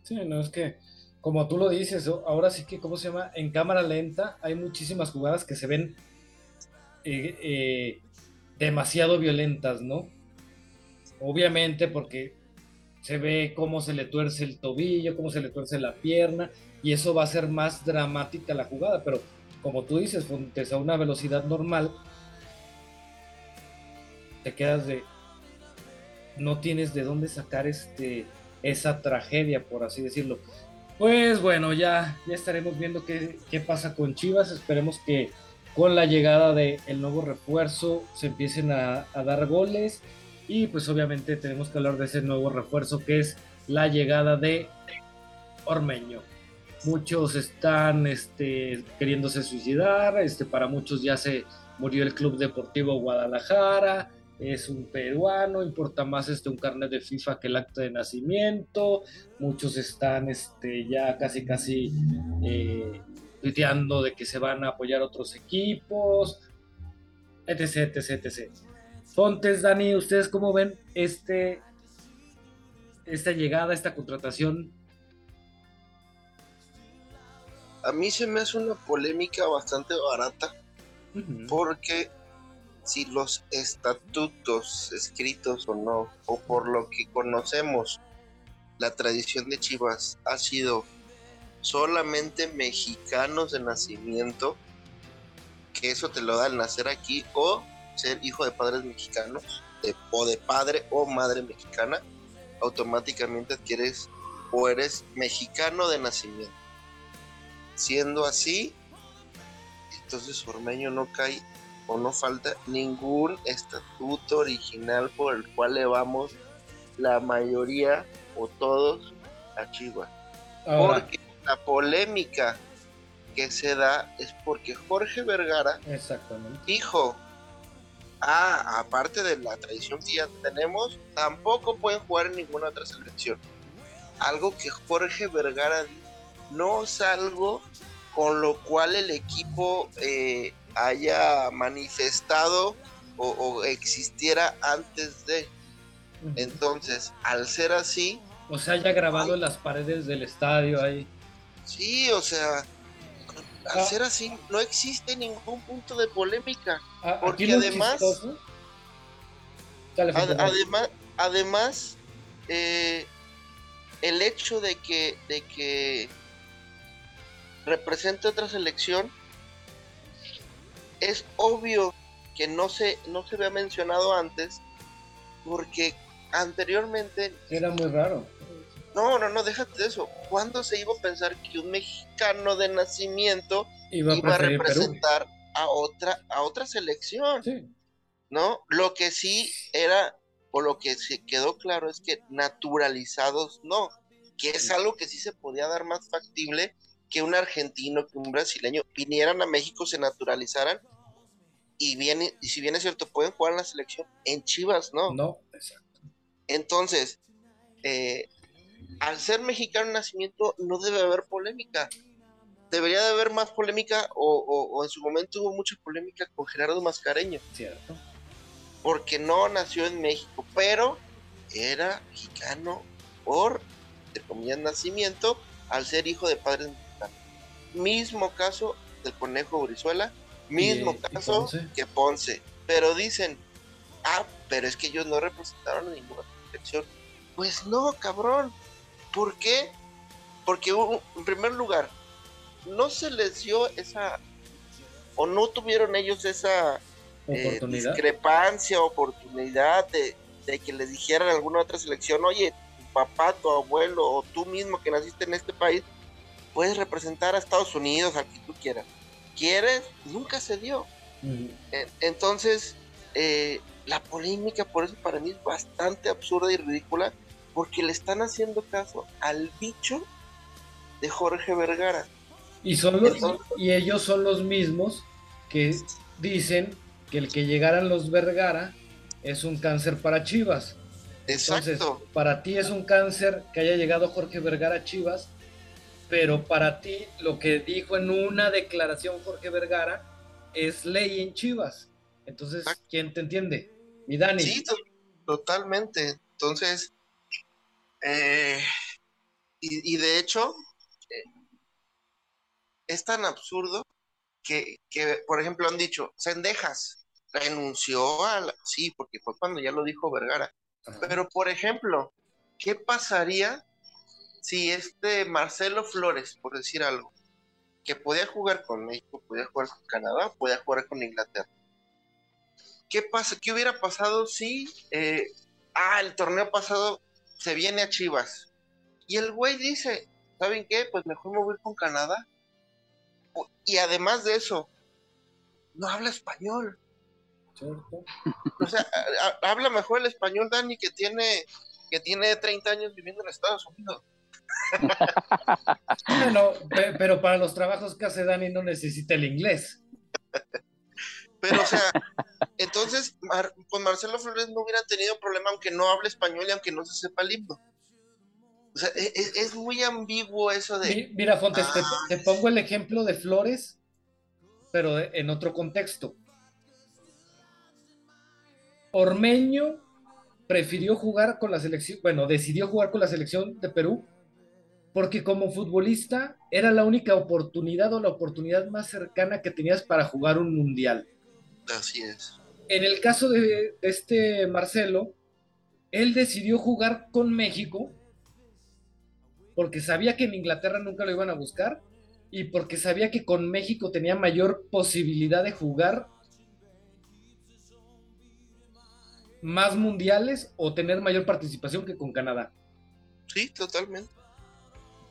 Sí, no es que, como tú lo dices, ahora sí que, ¿cómo se llama? En cámara lenta hay muchísimas jugadas que se ven eh, eh, demasiado violentas, ¿no? Obviamente porque se ve cómo se le tuerce el tobillo, cómo se le tuerce la pierna, y eso va a ser más dramática la jugada, pero como tú dices, a una velocidad normal, te quedas de no tienes de dónde sacar este esa tragedia por así decirlo pues bueno ya ya estaremos viendo qué, pasa con Chivas. Esperemos que con la llegada del el nuevo refuerzo se empiecen a, dar goles. Y pues obviamente tenemos que hablar de ese nuevo refuerzo que es la llegada de Ormeño. Muchos están este, queriéndose suicidar este para muchos ya se murió el Club Deportivo Guadalajara es un peruano, importa más este un carnet de FIFA que el acta de nacimiento, muchos están este, ya casi casi eh, de que se van a apoyar otros equipos, etc, etc, etc. Fontes, Dani, ¿ustedes cómo ven este, esta llegada, esta contratación? A mí se me hace una polémica bastante barata, porque si los estatutos escritos o no, o por lo que conocemos, la tradición de Chivas ha sido solamente mexicanos de nacimiento, que eso te lo da al nacer aquí, o ser hijo de padres mexicanos, o de padre o madre mexicana, automáticamente adquieres o eres mexicano de nacimiento. Siendo así, entonces Ormeño no cae no falta ningún estatuto original por el cual le vamos la mayoría o todos a Chihuahua. Porque la polémica que se da es porque Jorge Vergara dijo, ah, aparte de la tradición que ya tenemos, tampoco pueden jugar en ninguna otra selección. Algo que Jorge Vergara no es algo con lo cual el equipo eh, haya manifestado o, existiera antes de. Entonces, al ser así... O sea, haya grabado en las paredes del estadio ahí. Sí, o sea, al ah. ser así, no existe ningún punto de polémica. Ah, porque además... además, además eh, el hecho de que, de que represente otra selección es obvio que no se, no se había mencionado antes, porque anteriormente... Era muy raro. No, no, no, déjate de eso. ¿Cuándo se iba a pensar que un mexicano de nacimiento iba a, representar a otra, a otra selección? ¿No? Lo que sí era, o lo que se quedó claro es que naturalizados no, que es algo que sí se podía dar más factible que un argentino, que un brasileño vinieran a México, se naturalizaran y viene, y si bien es cierto, pueden jugar en la selección, en Chivas no. No, exacto. Entonces, eh, al ser mexicano en nacimiento, no debe haber polémica. Debería de haber más polémica, o, en su momento hubo mucha polémica con Gerardo Mascareño. Cierto. Porque no nació en México, pero era mexicano por, de comillas, nacimiento, al ser hijo de padres. Mismo caso del conejo Brizuela, Mismo caso que Ponce. Pero dicen, ah, pero es que ellos no representaron a ninguna selección. Pues no, cabrón. ¿Por qué? Porque en primer lugar, no se les dio esa, o no tuvieron ellos esa eh, discrepancia, oportunidad de, de, que les dijeran a alguna otra selección, oye, tu papá, tu abuelo o tú mismo que naciste en este país, puedes representar a Estados Unidos, a quien tú quieras quieres, nunca se dio. Entonces, eh, la polémica por eso para mí es bastante absurda y ridícula porque le están haciendo caso al bicho de Jorge Vergara. Y, son los, y ellos son los mismos que dicen que el que llegaran los Vergara es un cáncer para Chivas. Entonces, para ti es un cáncer que haya llegado Jorge Vergara a Chivas, pero para ti lo que dijo en una declaración Jorge Vergara es ley en Chivas. Entonces, ¿quién te entiende? Mi Dani. Sí, totalmente. Entonces, eh, y, de hecho, eh, es tan absurdo que, por ejemplo, han dicho, Sendejas renunció a la... Sí, porque fue cuando ya lo dijo Vergara. Pero, por ejemplo, ¿qué pasaría si este Marcelo Flores, por decir algo, que podía jugar con México, podía jugar con Canadá, podía jugar con Inglaterra? ¿Qué, pasa, qué hubiera pasado si, eh, ah, el torneo pasado se viene a Chivas? Y el güey dice, ¿saben qué? Pues mejor me voy con Canadá. Y además de eso, no habla español. O sea, habla mejor el español Dani que tiene que tiene 30 años viviendo en Estados Unidos. Bueno, pero para los trabajos que hace Dani no necesita el inglés. Pero, o sea, entonces con Marcelo Flores no hubiera tenido problema aunque no hable español y aunque no se sepa el himno. O sea, e, e, es, muy ambiguo eso de. Mira, Fontes, te, ah. pongo el ejemplo de Flores, pero en otro contexto. Ormeño prefirió jugar con la selección, bueno, decidió jugar con la selección de Perú porque como futbolista era la única oportunidad o la oportunidad más cercana que tenías para jugar un mundial. Así es. En el caso de este Marcelo, él decidió jugar con México porque sabía que en Inglaterra nunca lo iban a buscar y porque sabía que con México tenía mayor posibilidad de jugar más mundiales o tener mayor participación que con Canadá. Sí, totalmente.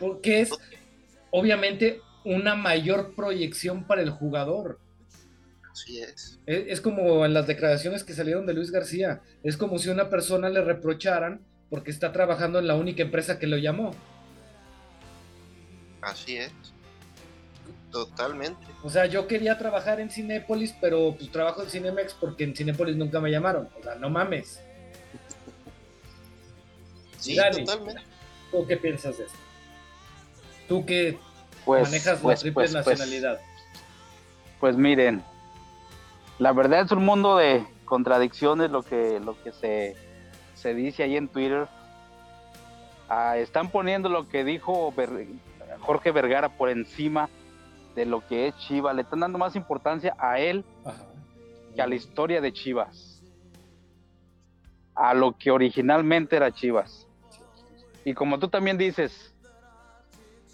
Porque es obviamente una mayor proyección para el jugador. Así es. es. Es como en las declaraciones que salieron de Luis García. Es como si una persona le reprocharan porque está trabajando en la única empresa que lo llamó. Así es. Totalmente. O sea, yo quería trabajar en Cinépolis, pero pues trabajo en Cinemex porque en Cinépolis nunca me llamaron. O sea, no mames. Sí, totalmente. ¿Tú qué piensas de esto? Tú que pues, manejas la pues, triple pues, nacionalidad. Pues, miren, la verdad es un mundo de contradicciones lo que, lo que se, se dice ahí en Twitter. Ah, están poniendo lo que dijo Jorge Vergara por encima de lo que es Chivas. Le están dando más importancia a él que a la historia de Chivas. A lo que originalmente era Chivas. Y como tú también dices,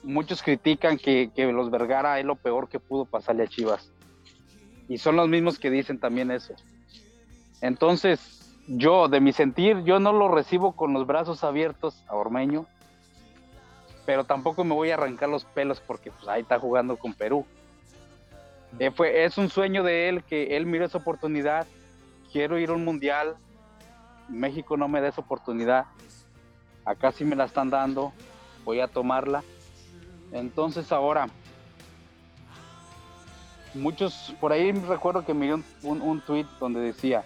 muchos critican que, los Vergara es lo peor que pudo pasarle a Chivas. Y son los mismos que dicen también eso. Entonces, yo, de mi sentir, yo no lo recibo con los brazos abiertos a Ormeño pero tampoco me voy a arrancar los pelos porque pues, ahí está jugando con Perú. Eh, es un sueño de él que él mire esa oportunidad. Quiero ir a un mundial. México no me da esa oportunidad. Acá sí me la están dando. Voy a tomarla. Entonces ahora, muchos, por ahí recuerdo que me un, un, un tweet donde decía,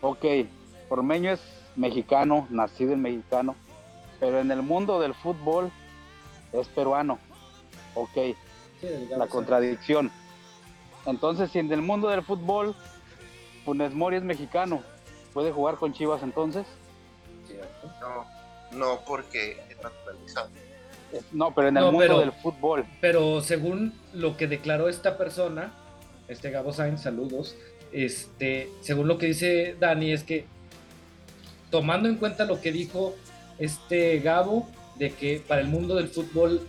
ok, Ormeño es mexicano, nacido en mexicano, pero en el mundo del fútbol es peruano. Ok, la contradicción. Entonces, si en el mundo del fútbol Funes Mori es mexicano, ¿puede jugar con Chivas entonces? No, no, porque es naturalizado. No, pero en el mundo del fútbol. Pero según lo que declaró esta persona, este Gabo Sainz, saludos, este, según lo que dice Dani, es que tomando en cuenta lo que dijo este Gabo, de que para el mundo del fútbol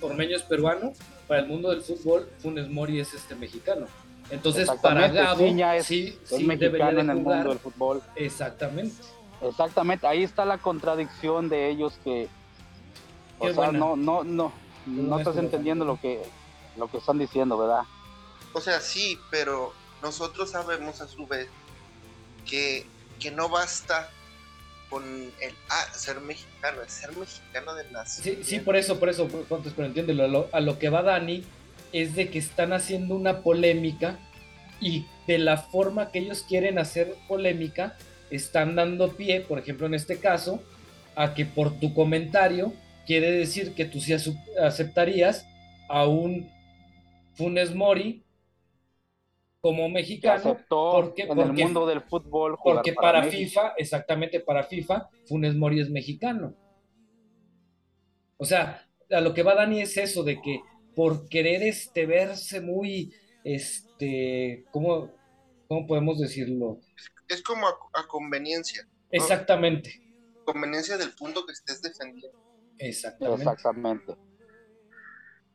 Ormeño es peruano, para el mundo del fútbol Funes Mori es este mexicano. Entonces, para Gabo, es, sí, sí mexicano en el mundo del fútbol. Exactamente. Exactamente, ahí está la contradicción de ellos que, o sea, no, no, no, no estás entendiendo lo que, lo que están diciendo, ¿verdad? O sea, sí, pero nosotros sabemos a su vez que, que no basta con el ah, ser mexicano, el ser mexicano de las. Sí, sí, por eso, por eso, pero entiéndelo. A lo, a lo que va Dani es de que están haciendo una polémica y de la forma que ellos quieren hacer polémica, están dando pie, por ejemplo, en este caso, a que por tu comentario quiere decir que tú sí aceptarías a un Funes Mori como mexicano porque, en el mundo del fútbol porque para, FIFA exactamente para FIFA Funes Mori es mexicano. O sea a lo que va Dani es eso de que por querer este verse muy este cómo cómo podemos decirlo es como a, conveniencia exactamente. Conveniencia del punto que estés defendiendo exactamente exactamente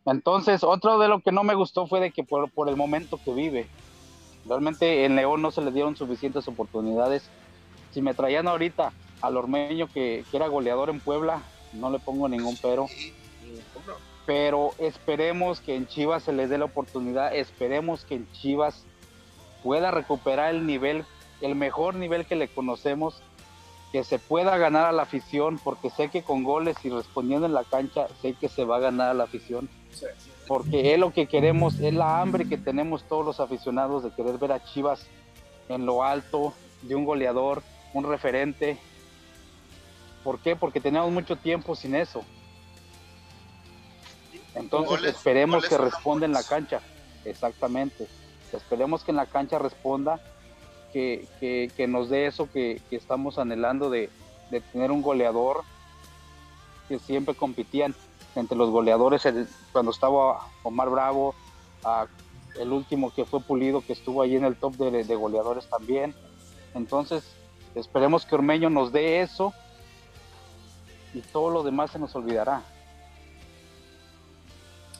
entonces, otro de lo que no me gustó fue de que por, el momento que vive, realmente en León no se le dieron suficientes oportunidades. Si me traían ahorita al ormeño que, era goleador en Puebla, no le pongo ningún pero. Pero esperemos que en Chivas se les dé la oportunidad, esperemos que en Chivas pueda recuperar el nivel, el mejor nivel que le conocemos, que se pueda ganar a la afición, porque sé que con goles y respondiendo en la cancha, sé que se va a ganar a la afición porque es lo que queremos, es la hambre que tenemos todos los aficionados de querer ver a Chivas en lo alto, de un goleador, un referente. ¿Por qué? Porque tenemos mucho tiempo sin eso. Entonces esperemos que responda en la cancha. Exactamente. Esperemos que en la cancha responda, que, nos dé eso que, estamos anhelando de, de tener un goleador que siempre compitían entre los goleadores cuando estaba Omar Bravo, el último que fue Pulido, que estuvo ahí en el top de, goleadores también. Entonces, esperemos que Ormeño nos dé eso y todo lo demás se nos olvidará.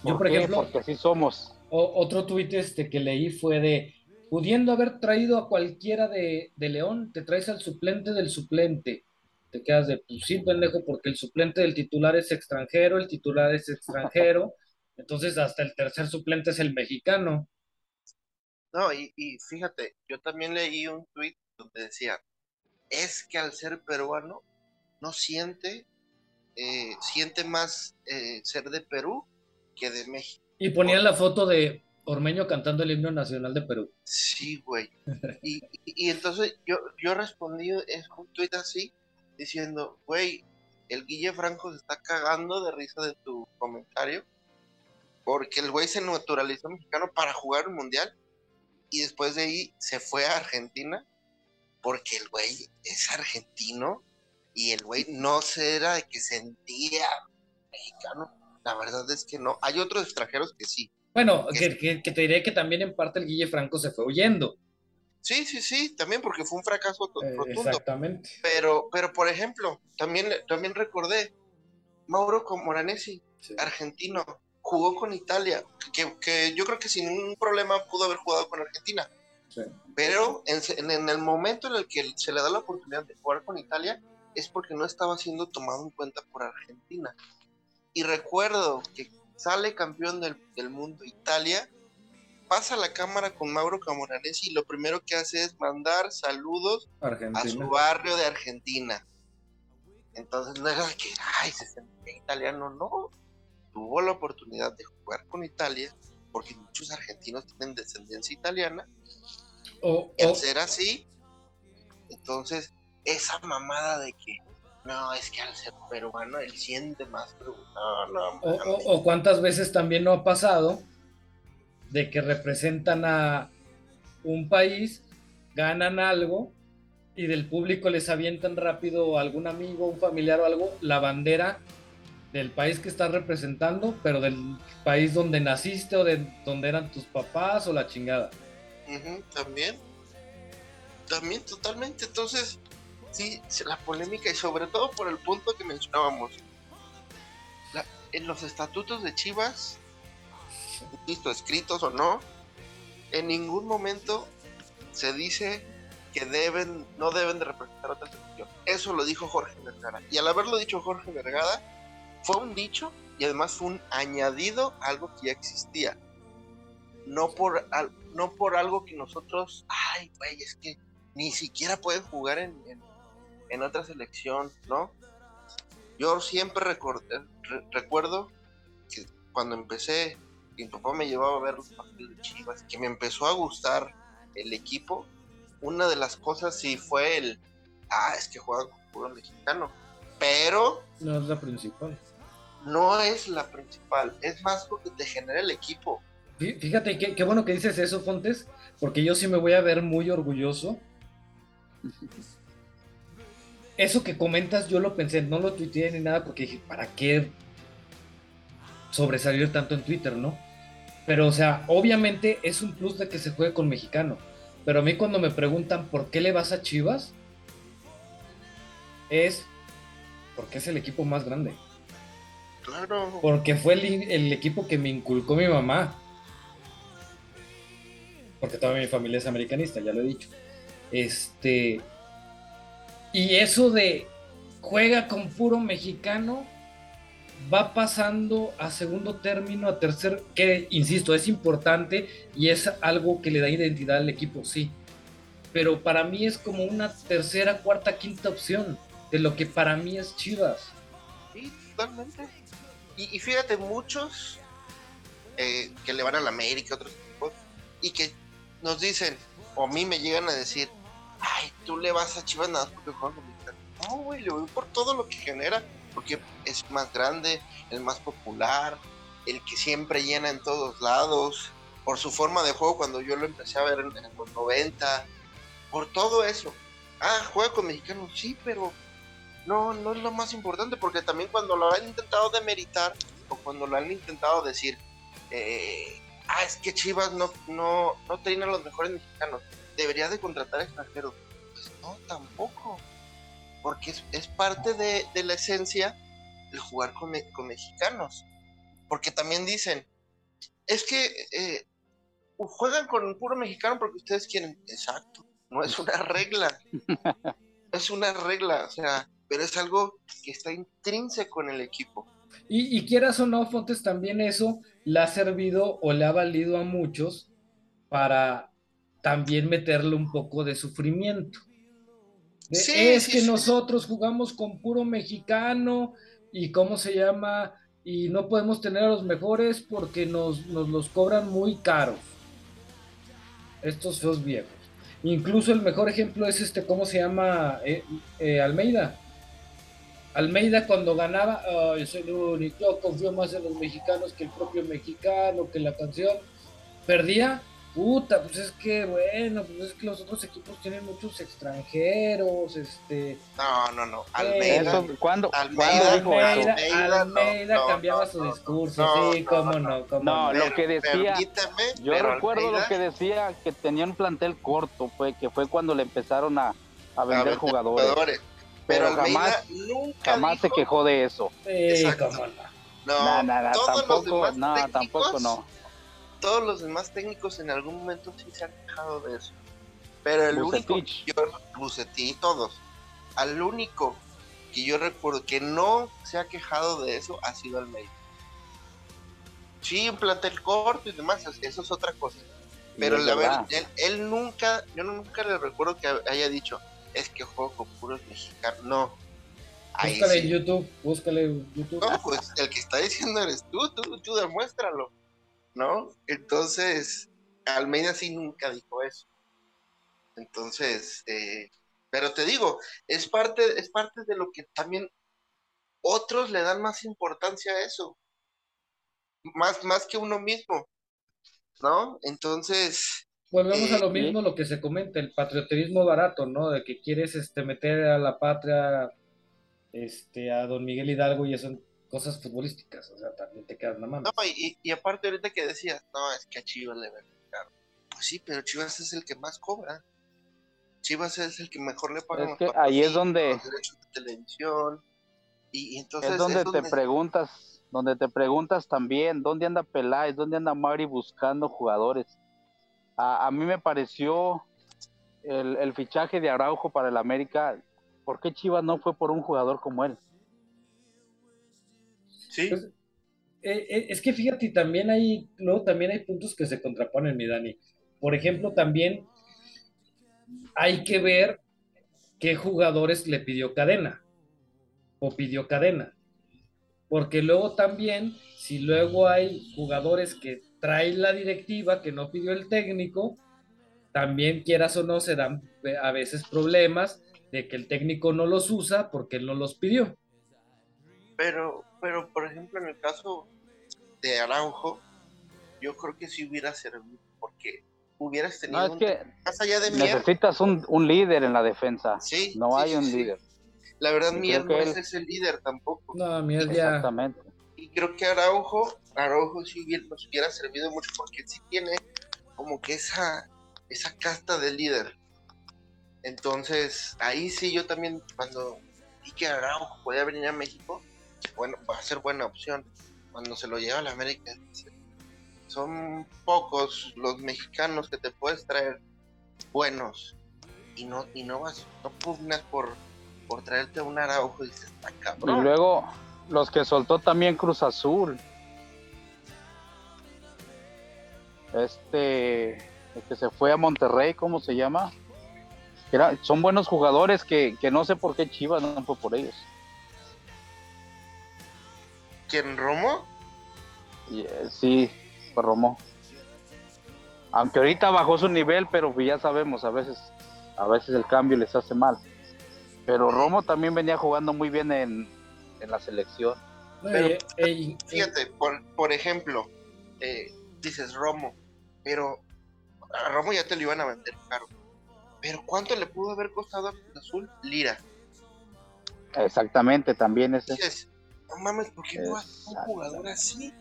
Yo, por ejemplo, porque así somos. otro tuit este que leí fue de, pudiendo haber traído a cualquiera de, de León, te traes al suplente del suplente te quedas de, pues sí, pendejo, porque el suplente del titular es extranjero, el titular es extranjero, entonces hasta el tercer suplente es el mexicano. No, y, fíjate, yo también leí un tweet donde decía, es que al ser peruano no siente, eh, siente más eh, ser de Perú que de México. Y ponían la foto de Ormeño cantando el himno nacional de Perú. Sí, güey. y, y, entonces yo, yo respondí es un tweet así diciendo, güey, el Guille Franco se está cagando de risa de tu comentario, porque el güey se naturalizó mexicano para jugar un mundial y después de ahí se fue a Argentina porque el güey es argentino y el güey no se era de que sentía mexicano. La verdad es que no. Hay otros extranjeros que sí. Bueno, que, que te diré que también en parte el Guille Franco se fue huyendo. Sí, sí, sí, también porque fue un fracaso eh, rotundo. Exactamente. Pero, pero por ejemplo, también, también recordé, Mauro Moranesi, argentino, jugó con Italia, que, yo creo que sin ningún problema pudo haber jugado con Argentina. Pero en, en, el momento en el que se le da la oportunidad de jugar con Italia, es porque no estaba siendo tomado en cuenta por Argentina. Y recuerdo que sale campeón del, del mundo Italia pasa la cámara con Mauro Camoranesi y lo primero que hace es mandar saludos a su barrio de Argentina. Entonces no era que, ay, se sentía italiano, no. Tuvo la oportunidad de jugar con Italia, porque muchos argentinos tienen descendencia italiana. y al ser así, entonces esa mamada de que, no, es que al ser peruano él siente más No, no, o cuántas veces también no ha pasado de que representan a un país, ganan algo y del público les avientan rápido algún amigo, un familiar o algo, la bandera del país que estás representando, pero del país donde naciste o de donde eran tus papás o la chingada. también, también totalmente. Entonces, sí, la polémica y sobre todo por el punto que mencionábamos. en los estatutos de Chivas escritos o no, en ningún momento se dice que deben, no deben de representar otra selección. Eso lo dijo Jorge Vergara. Y al haberlo dicho Jorge Vergara, fue un dicho y además fue un añadido a algo que ya existía. No por, no por algo que nosotros, ay, güey, es que ni siquiera pueden jugar en, en otra selección, ¿no? Yo siempre recuerdo que cuando empecé, mi papá me llevaba a ver los partidos de Chivas, que me empezó a gustar el equipo. Una de las cosas sí fue el, ah, es que juegan con puro mexicano, pero... No es la principal. No es la principal, es más lo que te genera el equipo. Fíjate, qué, qué bueno que dices eso, Fontes, porque yo sí me voy a ver muy orgulloso eso que comentas yo lo pensé, no lo tuiteé ni nada porque dije, ¿para qué sobresalir tanto en Twitter, no? Pero, o sea, obviamente es un plus de que se juegue con mexicano. Pero a mí cuando me preguntan por qué le vas a Chivas, es porque es el equipo más grande. Claro. Porque fue el, el equipo que me inculcó mi mamá. Porque toda mi familia es americanista, ya lo he dicho. Este, y eso de juega con puro mexicano va pasando a segundo término, a tercer, que insisto, es importante y es algo que le da identidad al equipo, sí. Pero para mí es como una tercera, cuarta, quinta opción de lo que para mí es Chivas. Sí, totalmente. Y, fíjate, muchos eh, que le van a la América, otros equipos, y que nos dicen, o a mí me llegan a decir, ay, tú le vas a Chivas nada porque juegan con No, güey, le voy por todo lo que genera, porque es más grande, el más popular, el que siempre llena en todos lados, por su forma de juego cuando yo lo empecé a ver en, los 90, por todo eso. Ah, juega con mexicanos, sí, pero no, no es lo más importante, porque también cuando lo han intentado demeritar, o cuando lo han intentado decir, eh, ah, es que Chivas no, no, no tiene a los mejores mexicanos debería de contratar extranjeros. Pues no, tampoco. Porque es, parte de, la esencia el jugar con, con, mexicanos. Porque también dicen, es que eh, juegan con un puro mexicano porque ustedes quieren. Exacto, no es una regla. es una regla, o sea, pero es algo que está intrínseco en el equipo. Y, y quieras o no, Fontes, también eso le ha servido o le ha valido a muchos para también meterle un poco de sufrimiento. es que nosotros jugamos con puro mexicano y cómo se llama, y no podemos tener a los mejores porque nos, los cobran muy caros. Estos feos viejos. Incluso el mejor ejemplo es este, ¿cómo se llama? Eh, eh, Almeida. Almeida cuando ganaba, yo soy el único, yo confío más en los mexicanos que el propio mexicano, que la canción. Perdía, Puta, pues es que, bueno, pues es que los otros equipos tienen muchos extranjeros, este... No, no, no, Almeida... ¿Cuándo, Almeida, dijo Almeida, Almeida cambiaba su discurso, sí, cómo no, cómo no. lo que decía, yo recuerdo lo que decía, que tenía un plantel corto, fue que fue cuando le empezaron a, a vender jugadores. Pero, jamás, nunca jamás se quejó de eso. Sí, cómo no. No, nada, tampoco, no, tampoco no todos los demás técnicos en algún momento sí se han quejado de eso. Pero el único que yo, Bucetí, todos, al único que yo recuerdo que no se ha quejado de eso ha sido Almeida. Sí, un plantel corto y demás, eso es otra cosa. Pero la verdad, él, nunca, yo nunca le recuerdo que haya dicho, es que juego con puros mexicanos. No. búscale en YouTube, búscale en YouTube. No, pues el que está diciendo eres tú, tú, tú demuéstralo. ¿No? Entonces, Almeida sí nunca dijo eso. Entonces, eh, pero te digo, es parte, es parte de lo que también otros le dan más importancia a eso, más, más que uno mismo, ¿no? Entonces... Volvemos a lo eh, mismo lo que se comenta, el patriotismo barato, ¿no? De que quieres este, meter a la patria este, a don Miguel Hidalgo y eso cosas futbolísticas, o sea, también te quedas la mano. No, y, aparte ahorita que decías, no, es que a Chivas le ven caro. Pues sí, pero Chivas es el que más cobra. Chivas es el que mejor le paga. Es que ahí es donde... Los derechos de televisión. Y, entonces... Es donde te preguntas, donde te preguntas también, ¿dónde anda Peláez? ¿Dónde anda Mari buscando jugadores? A, a mí me pareció el, el fichaje de Araujo para el América, ¿por qué Chivas no fue por un jugador como él? Sí. Pues, eh, eh, es que fíjate, también hay, luego también hay puntos que se contraponen, mi Dani. Por ejemplo, también hay que ver qué jugadores le pidió cadena o pidió cadena. Porque luego también, si luego hay jugadores que traen la directiva que no pidió el técnico, también quieras o no se dan a veces problemas de que el técnico no los usa porque él no los pidió. Pero, pero por ejemplo, en el caso de Araujo, yo creo que sí hubiera servido porque hubieras tenido no, es que más allá de necesitas un, un, líder en la defensa. Sí, no hay un líder. La verdad, Mier no es el líder tampoco. No, Mier ya. Exactamente. Y creo que Araujo, Araujo sí hubiera, nos hubiera servido mucho porque sí tiene como que esa, esa casta de líder. Entonces, ahí sí yo también, cuando vi que Araujo podía venir a México, bueno, va a ser buena opción. Cuando se lo lleva a la América, son pocos los mexicanos que te puedes traer buenos y no y no vas no pugnas por por traerte un Araujo y dices Y luego los que soltó también Cruz Azul. Este el que se fue a Monterrey, ¿cómo se llama? Era, son buenos jugadores que, que no sé por qué Chivas no fue por ellos. ¿Quién, Romo? Eh, sí, fue Romo. Aunque ahorita bajó su nivel, pero ya sabemos, a veces, a veces el cambio les hace mal. Pero Romo también venía jugando muy bien en, la selección. fíjate, por, por ejemplo, eh, dices Romo, pero a Romo ya te lo iban a vender caro. Pero ¿cuánto le pudo haber costado a Azul? Lira. Exactamente, también ese. No mames, ¿por qué no haces un jugador así?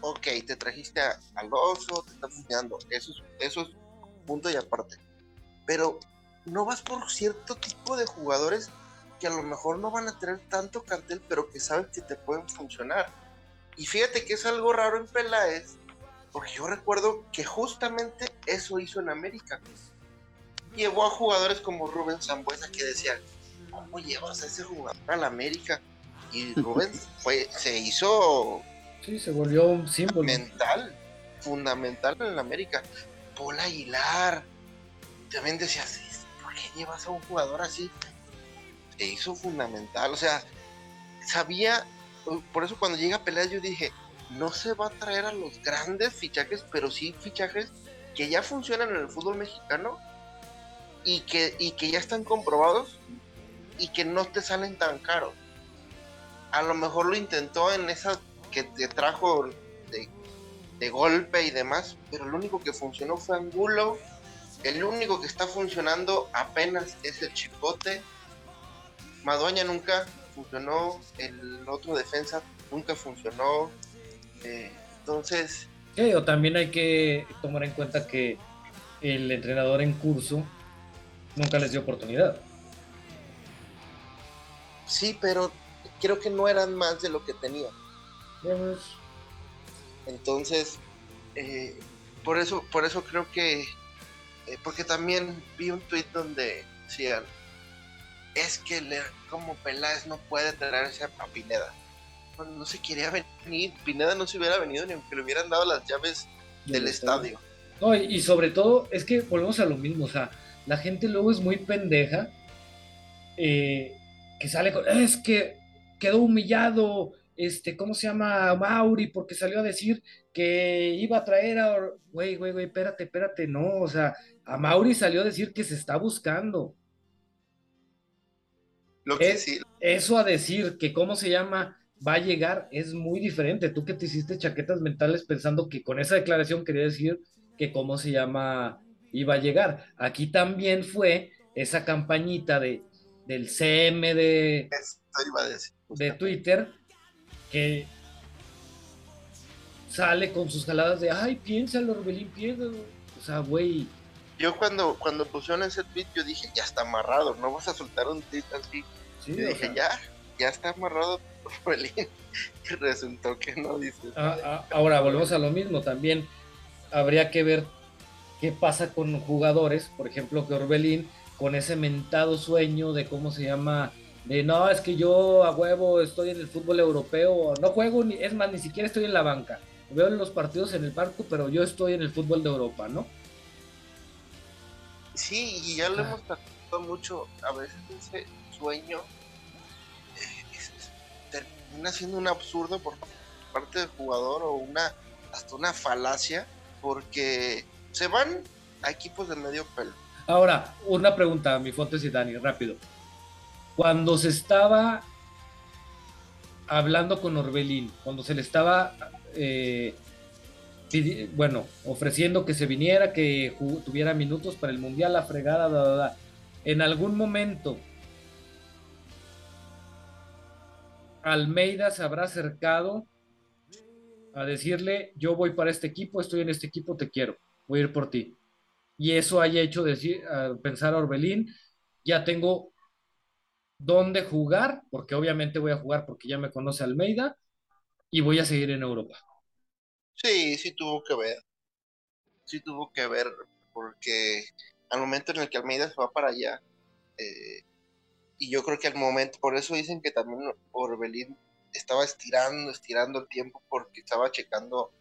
Ok, te trajiste al oso, te está funcionando. Eso es, eso es punto y aparte. Pero no vas por cierto tipo de jugadores que a lo mejor no van a tener tanto cartel, pero que sabes que te pueden funcionar. Y fíjate que es algo raro en Peláez, porque yo recuerdo que justamente eso hizo en América llevó a jugadores como Rubén Zambuesa que decían, ¿cómo llevas a ese jugador a la América? Y Rubén fue, se hizo... Sí, se volvió un símbolo. Fundamental, fundamental en la América. Paul Aguilar, también decías, ¿por qué llevas a un jugador así? Se hizo fundamental, o sea, sabía, por eso cuando llega a pelear yo dije, no se va a traer a los grandes fichajes, pero sí fichajes que ya funcionan en el fútbol mexicano y que, y que ya están comprobados y que no te salen tan caros. A lo mejor lo intentó en esa que te trajo de, golpe y demás, pero lo único que funcionó fue Angulo. El único que está funcionando apenas es el Chipote. Madueña nunca funcionó. El otro defensa nunca funcionó. Eh, entonces. o también hay que tomar en cuenta que el entrenador en curso nunca les dio oportunidad. Sí, pero creo que no eran más de lo que tenían. Entonces, eh, por eso, por eso creo que, eh, porque también vi un tweet donde decían, es que le, como Peláez no puede traerse a Pineda. no se quería venir, Pineda no se hubiera venido ni aunque le hubieran dado las llaves del, estadio. No, y, sobre todo es que volvemos a lo mismo, o sea, la gente luego es muy pendeja, eh, que sale con, es que quedó humillado, este, ¿cómo se llama? Mauri, porque salió a decir que iba a traer a, güey, güey, güey, espérate, espérate, no, o sea, a Mauri salió a decir que se está buscando. Lo que sí. Eso a decir que, ¿cómo se llama? Va a llegar, es muy diferente. Tú que te hiciste chaquetas mentales pensando que con esa declaración quería decir que, ¿cómo se llama? iba a llegar. Aquí también fue esa campañita de, del CM de, de Twitter que sale con sus jaladas de, ay, piénsalo, Orbelín, piénsalo. O sea, güey. Yo cuando, cuando pusieron ese tweet, yo dije, ya está amarrado, no vas a soltar un tweet así. Sí, yo dije, ya, ya está amarrado Orbelín. Y resultó que no, dice. Ah, ah, ahora, volvemos a lo mismo, también habría que ver qué pasa con jugadores, por ejemplo, que Orbelín, con ese mentado sueño de cómo se llama, de no, es que yo a huevo estoy en el fútbol europeo, no juego, ni, es más, ni siquiera estoy en la banca. Veo los partidos en el parque, pero yo estoy en el fútbol de Europa, ¿no? Sí, y ya lo hemos gustó mucho, a veces ese sueño eh, termina siendo un absurdo por parte del jugador o una hasta una falacia porque se van a equipos de medio pelo. Ahora, una pregunta, mi Fontes y Dani, rápido. Cuando se estaba hablando con Orbelín, cuando se le estaba, eh, bueno, ofreciendo que se viniera, que tuviera minutos para el Mundial, la fregada, en algún momento Almeida se habrá acercado a decirle, yo voy para este equipo, estoy en este equipo, te quiero, voy a ir por ti. Y eso haya hecho pensar a Orbelín, ya tengo dónde jugar, porque obviamente voy a jugar porque ya me conoce Almeida, y voy a seguir en Europa. Sí, sí tuvo que ver. Sí tuvo que ver, porque al momento en el que Almeida se va para allá, eh, y yo creo que al momento, por eso dicen que también Orbelín estaba estirando, estirando el tiempo porque estaba checando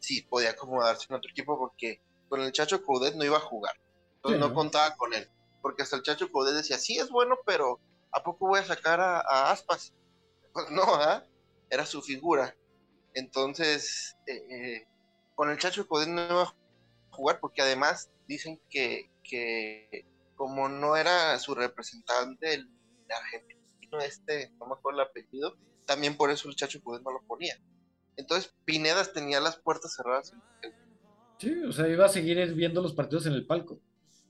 si podía acomodarse en otro equipo porque con el Chacho Coudet no iba a jugar. Entonces no contaba con él. Porque hasta el Chacho Coudet decía, sí es bueno, pero ¿a poco voy a sacar a, Aspas? Pues no, ¿ah? Era su figura. Entonces, eh, eh, con el Chacho Coudet no iba a jugar porque además dicen que, que como no era su representante el argentino este, no me acuerdo el apellido, también por eso el Chacho Coudet no lo ponía. Entonces Pinedas tenía las puertas cerradas. Sí, o sea, iba a seguir viendo los partidos en el palco.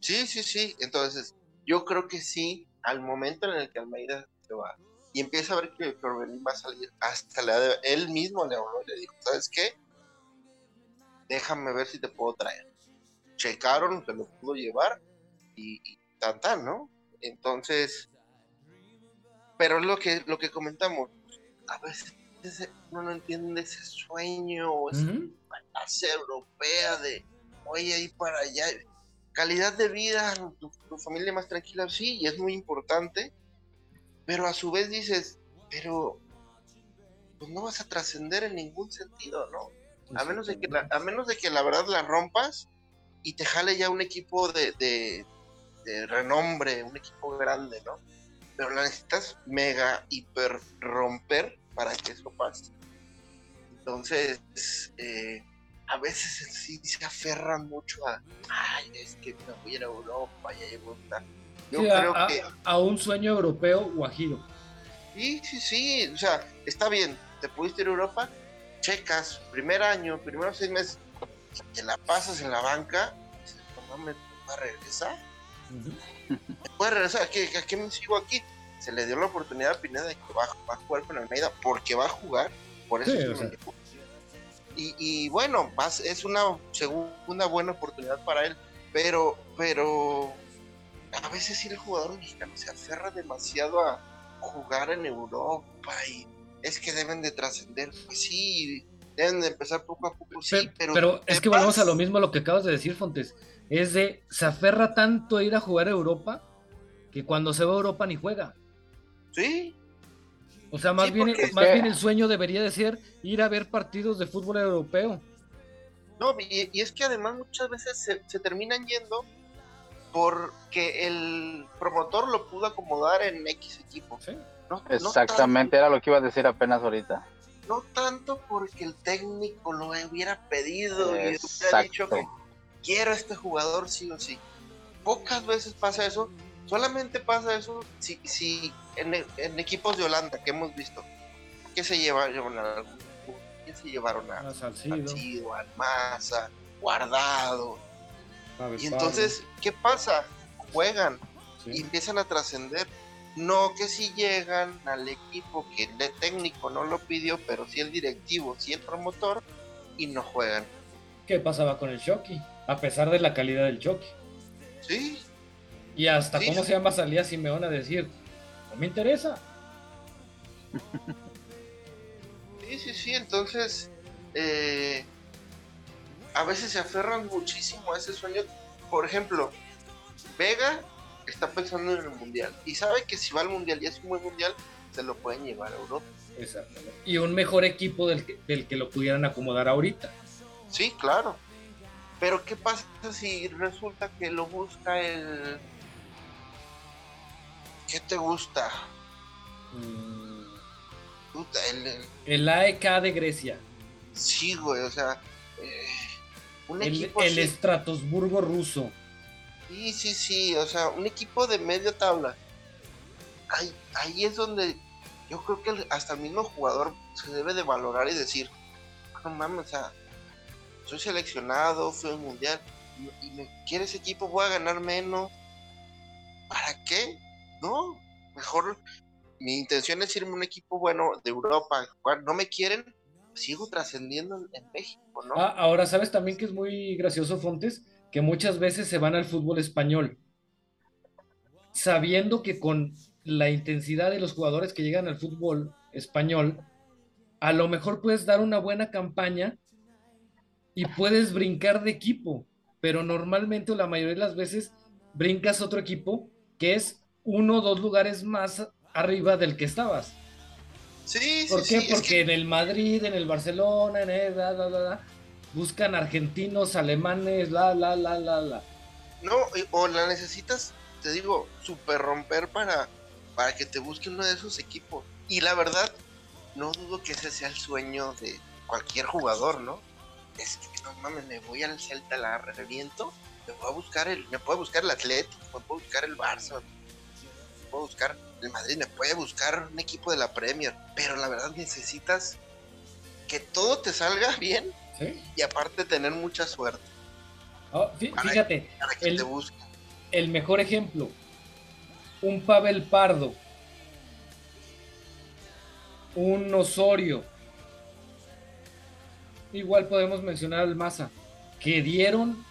Sí, sí, sí. Entonces, yo creo que sí, al momento en el que Almeida se va y empieza a ver que Corbelín va a salir, hasta le, él mismo le habló y le dijo, ¿sabes qué? Déjame ver si te puedo traer. Checaron, se lo pudo llevar y, y tan tan, ¿no? Entonces, pero es lo que, lo que comentamos, a veces uno no entiende ese sueño, esa uh europea de, oye, ahí para allá, calidad de vida, tu, familia más tranquila, sí, y es muy importante, pero a su vez dices, pero pues no vas a trascender en ningún sentido, ¿no? A menos, de que la, a menos de que la verdad la rompas y te jale ya un equipo de, de, de renombre, un equipo grande, ¿no? pero la necesitas mega hiper romper para que eso pase. Entonces, eh, a veces sí se aferran mucho a, ay, es que me voy a ir a Europa, ya llevo una... Yo creo a, que... a, un sueño europeo guajiro. Sí, sí, sí, o sea, está bien, te pudiste ir a Europa, checas, primer año, primeros seis meses, te la pasas en la banca, no me va a regresar. Puede regresar, ¿a qué, me sigo aquí? Se le dio la oportunidad a Pineda de que va, a jugar con Almeida porque va a jugar, por eso y, y, bueno, es una segunda buena oportunidad para él, pero, pero a veces sí el jugador mexicano se aferra demasiado a jugar en Europa y es que deben de trascender, pues sí, deben de empezar poco a poco, sí, pero... Pero, es que volvemos a lo mismo a lo que acabas de decir, Fontes es de, se aferra tanto a ir a jugar a Europa que cuando se va a Europa ni juega. Sí. O sea, más, bien, más bien el sueño debería de ser ir a ver partidos de fútbol europeo. No, y, es que además muchas veces se, terminan yendo porque el promotor lo pudo acomodar en X equipo. ¿Sí? Exactamente, era lo que iba a decir apenas ahorita. No tanto porque el técnico lo hubiera pedido y hubiera dicho que quiero a este jugador sí o sí. Pocas veces pasa eso, solamente pasa eso si, si en, equipos de Holanda que hemos visto, que se llevaron a, que se llevaron a, Salcido, Almaza, Guardado. y entonces, ¿qué pasa? Juegan y empiezan a trascender. No que si llegan al equipo que el técnico no lo pidió, pero sí el directivo, sí el promotor, y no juegan. ¿Qué pasaba con el Shocky? a pesar de la calidad del choque. Sí. Y hasta cómo se llama salía Simeón a decir, no me interesa. Sí, sí, sí, entonces eh, a veces se aferran muchísimo a ese sueño. Por ejemplo, Vega está pensando en el mundial y sabe que si va al mundial y es un buen mundial, se lo pueden llevar a Europa. Exactamente. Y un mejor equipo del del que lo pudieran acomodar ahorita. Sí, claro. Pero ¿qué pasa si resulta que lo busca el, ¿Qué te gusta? Mm, Puta, el, el AEK de Grecia. sí, güey, o sea, eh, un El, equipo el Estratosburgo ruso. Sí, sí, sí, o sea, un equipo de media tabla. Ahí, ahí es donde yo creo que hasta el mismo jugador se debe de valorar y decir, no mames, o sea, soy seleccionado, fui al mundial, y, y me quiere ese equipo, voy a ganar menos. ¿Para qué? No, mejor mi intención es irme a un equipo bueno de Europa. No me quieren, sigo trascendiendo en, México, ¿no? Ah, ahora, ¿sabes también que es muy gracioso, Fontes? Que muchas veces se van al fútbol español, sabiendo que con la intensidad de los jugadores que llegan al fútbol español, a lo mejor puedes dar una buena campaña y puedes brincar de equipo, pero normalmente o la mayoría de las veces brincas otro equipo que es uno o dos lugares más arriba del que estabas. Sí, ¿Por sí, qué? sí, Porque que- en el Madrid, en el Barcelona, en el la, la, la, buscan argentinos, alemanes, la, la, la, la, la. No, o la necesitas, te digo, super romper para, para que te busque uno de esos equipos. Y la verdad, no dudo que ese sea el sueño de cualquier jugador, ¿no? Es que no mames, me voy al Celta, la reviento, me voy a buscar el, me puede buscar el Atlético, me puede buscar el Barça, me puede buscar el Madrid, me puede buscar un equipo de la Premier, pero la verdad necesitas que todo te salga bien ¿Sí? y aparte tener mucha suerte Ah, Para- fíjate, para que El- te el mejor ejemplo, un Pavel Pardo, un Osorio, igual podemos mencionar al Maza, que dieron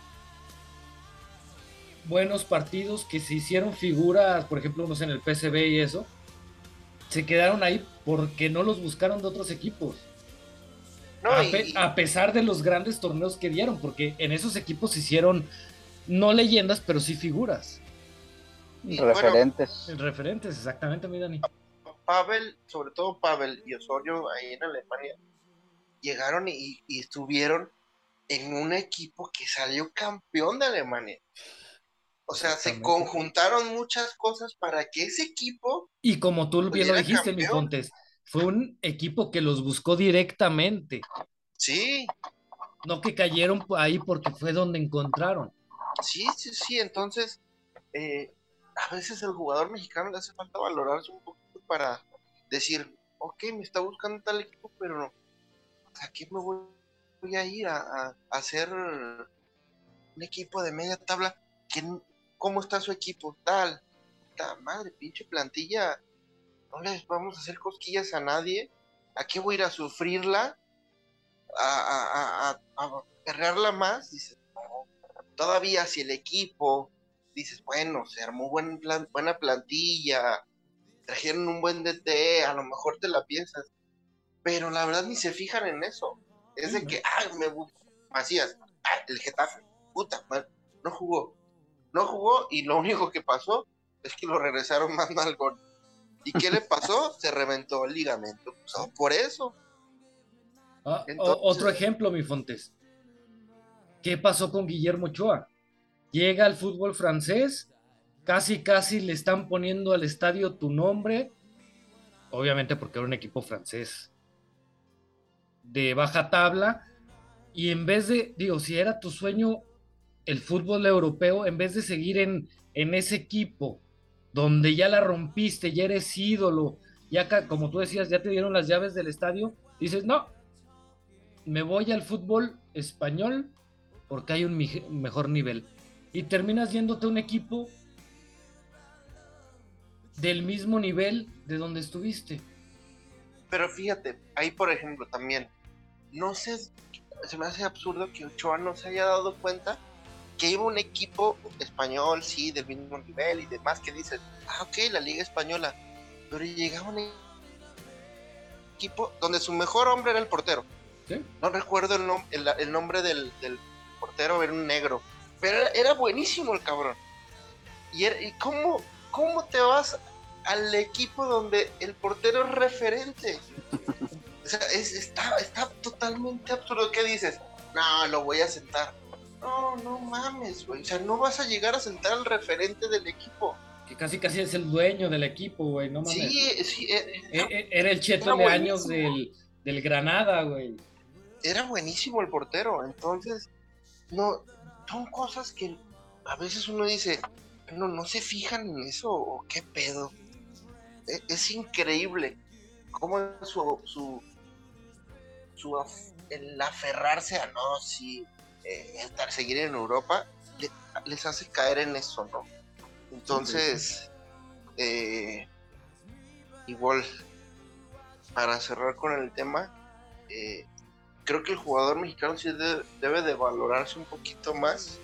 buenos partidos, que se hicieron figuras, por ejemplo, unos en el PSV y eso, se quedaron ahí porque no los buscaron de otros equipos. No, a, y- pe- y- a pesar de los grandes torneos que dieron, porque en esos equipos se hicieron no leyendas, pero sí figuras. y bueno, Referentes. Referentes, exactamente, mi Dani. Pavel, sobre todo Pavel y Osorio ahí en Alemania, llegaron y, y estuvieron en un equipo que salió campeón de Alemania. O sea, se conjuntaron muchas cosas para que ese equipo, Y como tú bien lo dijiste, mi. Fontes, fue un equipo que los buscó directamente, sí, no que cayeron ahí porque fue donde encontraron. sí, sí, sí, entonces eh, a veces el jugador mexicano le hace falta valorarse un poquito para decir, ok, me está buscando tal equipo, pero no, ¿a qué me voy, voy a ir a, a- a hacer un equipo de media tabla? que ¿Cómo está su equipo? Tal, ta madre, pinche plantilla, no les vamos a hacer cosquillas a nadie, ¿a qué voy a ir a sufrirla? A, a, a, a, perrearla más, dices, no, todavía si el equipo, dices, bueno, se armó buen plan- buena plantilla, trajeron un buen DT, a lo mejor te la piensas, pero la verdad ni se fijan en eso. Es de que, ah, me Macías, ah, el Getafe, puta, man, no jugó, no jugó y lo único que pasó es que lo regresaron más al gol. ¿Y qué le pasó? Se reventó el ligamento. Pues, por eso. Ah, Entonces- otro ejemplo, mi Fontes. ¿Qué pasó con Guillermo Ochoa? Llega al fútbol francés, casi casi le están poniendo al estadio tu nombre, obviamente porque era un equipo francés de baja tabla, y en vez de, digo, si era tu sueño el fútbol europeo, en vez de seguir en, en ese equipo donde ya la rompiste, ya eres ídolo, ya como tú decías, ya te dieron las llaves del estadio, dices, no, me voy al fútbol español porque hay un mejor nivel. Y terminas yéndote a un equipo del mismo nivel de donde estuviste. Pero fíjate, ahí por ejemplo también, no sé, se me hace absurdo que Ochoa no se haya dado cuenta que iba un equipo español, sí, del mismo nivel y demás, que dices, ah, ok, la Liga Española, pero llegaba un equipo donde su mejor hombre era el portero. ¿sí? No recuerdo el, nom- el, el nombre del, del portero, era un negro, pero era, era buenísimo el cabrón. ¿Y, era- y cómo, cómo te vas al equipo donde el portero es referente? O sea, es- está, está totalmente absurdo. ¿Qué dices? No, lo voy a sentar. No, no mames, güey. O sea, no vas a llegar a sentar al referente del equipo. que casi casi es el dueño del equipo, güey, no mames. Sí, sí. Eh, eh, era el Cheto de años del, del Granada, güey. Era buenísimo el portero, entonces, no, son cosas que a veces uno dice, no, no se fijan en eso, o qué pedo. Es, es increíble cómo su, su, su el aferrarse a no, sí, eh, estar, seguir en Europa, les hace caer en eso, ¿no? Entonces, eh, igual, para cerrar con el tema, eh, creo que el jugador mexicano sí debe, de valorarse un poquito más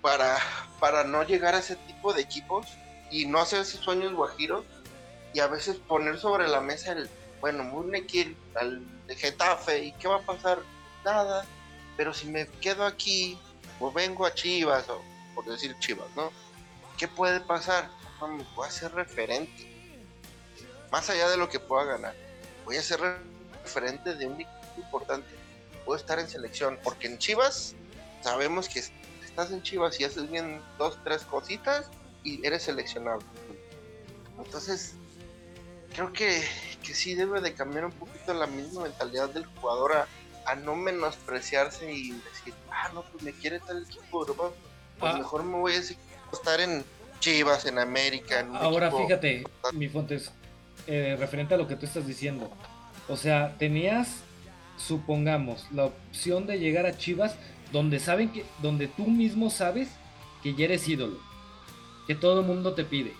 para, para no llegar a ese tipo de equipos y no hacer esos sueños guajiros y a veces poner sobre la mesa el, bueno, Murnequil al de Getafe, ¿y qué va a pasar? Nada, pero si me quedo aquí, o vengo a Chivas, o por decir Chivas, ¿no? ¿Qué puede pasar? voy a ser referente. Más allá de lo que pueda ganar, voy a ser referente de un equipo importante. Puedo estar en selección, porque en Chivas sabemos que estás en Chivas y haces bien dos, tres cositas y eres seleccionado. Entonces, creo que, que sí debe de cambiar un poquito la misma mentalidad del jugador a, no menospreciarse y decir, ah, no, pues me quiere tal equipo de pues ah. mejor me voy a estar en Chivas, en América. Ahora fíjate, mi Fontes, eh, referente a lo que tú estás diciendo. O sea, tenías, supongamos, la opción de llegar a Chivas donde saben que, donde tú mismo sabes que ya eres ídolo, que todo el mundo te pide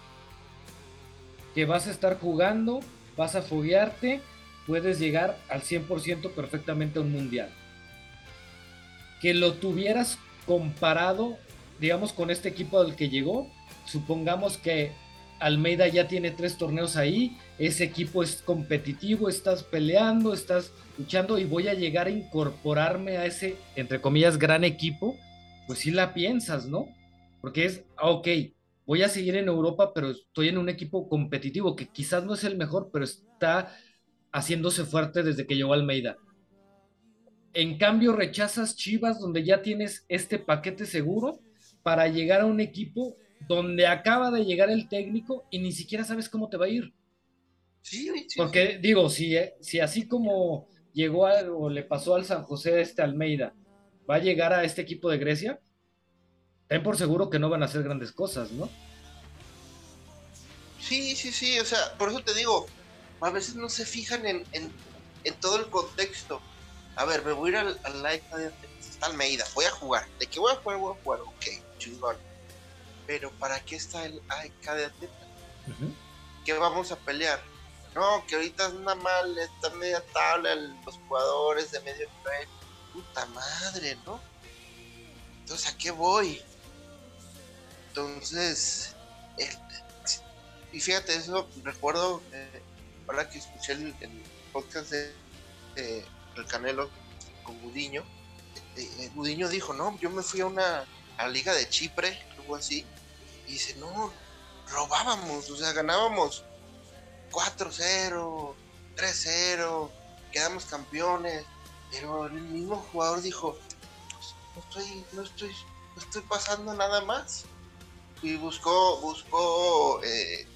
que vas a estar jugando, vas a foguearte, puedes llegar al 100% perfectamente a un mundial. Que lo tuvieras comparado, digamos, con este equipo al que llegó, supongamos que Almeida ya tiene tres torneos ahí, ese equipo es competitivo, estás peleando, estás luchando y voy a llegar a incorporarme a ese, entre comillas, gran equipo, pues sí la piensas, ¿no? Porque es, ah, ok, voy a seguir en Europa, pero estoy en un equipo competitivo que quizás no es el mejor, pero está haciéndose fuerte desde que llegó Almeida. En cambio, rechazas Chivas, donde ya tienes este paquete seguro para llegar a un equipo donde acaba de llegar el técnico y ni siquiera sabes cómo te va a ir. Sí, Porque digo, si, si así como llegó o le pasó al San José este Almeida, va a llegar a este equipo de Grecia, ten por seguro que no van a hacer grandes cosas, ¿no? Sí, sí, sí, o sea, por eso te digo, a veces no se fijan en, todo el contexto. A ver, me voy a ir al, al live está Almeida, voy a jugar. ¿De qué voy a jugar? Voy a jugar, ok, chingón. Pero ¿para qué está el AEK ¿Qué vamos a pelear? No, que ahorita anda mal, está media tabla los jugadores de medio nivel. Puta madre, ¿no? Entonces, ¿a qué voy? Entonces, y fíjate, eso recuerdo, eh, ahora que escuché el, podcast de, El Canelo con Gudiño, eh, eh, Gudiño dijo, no, yo me fui a una a la liga de Chipre, algo así, y dice, no, robábamos, o sea, ganábamos 4-0, 3-0, quedamos campeones, pero el mismo jugador dijo, no estoy, no estoy, no estoy pasando nada más y buscó, buscó eh,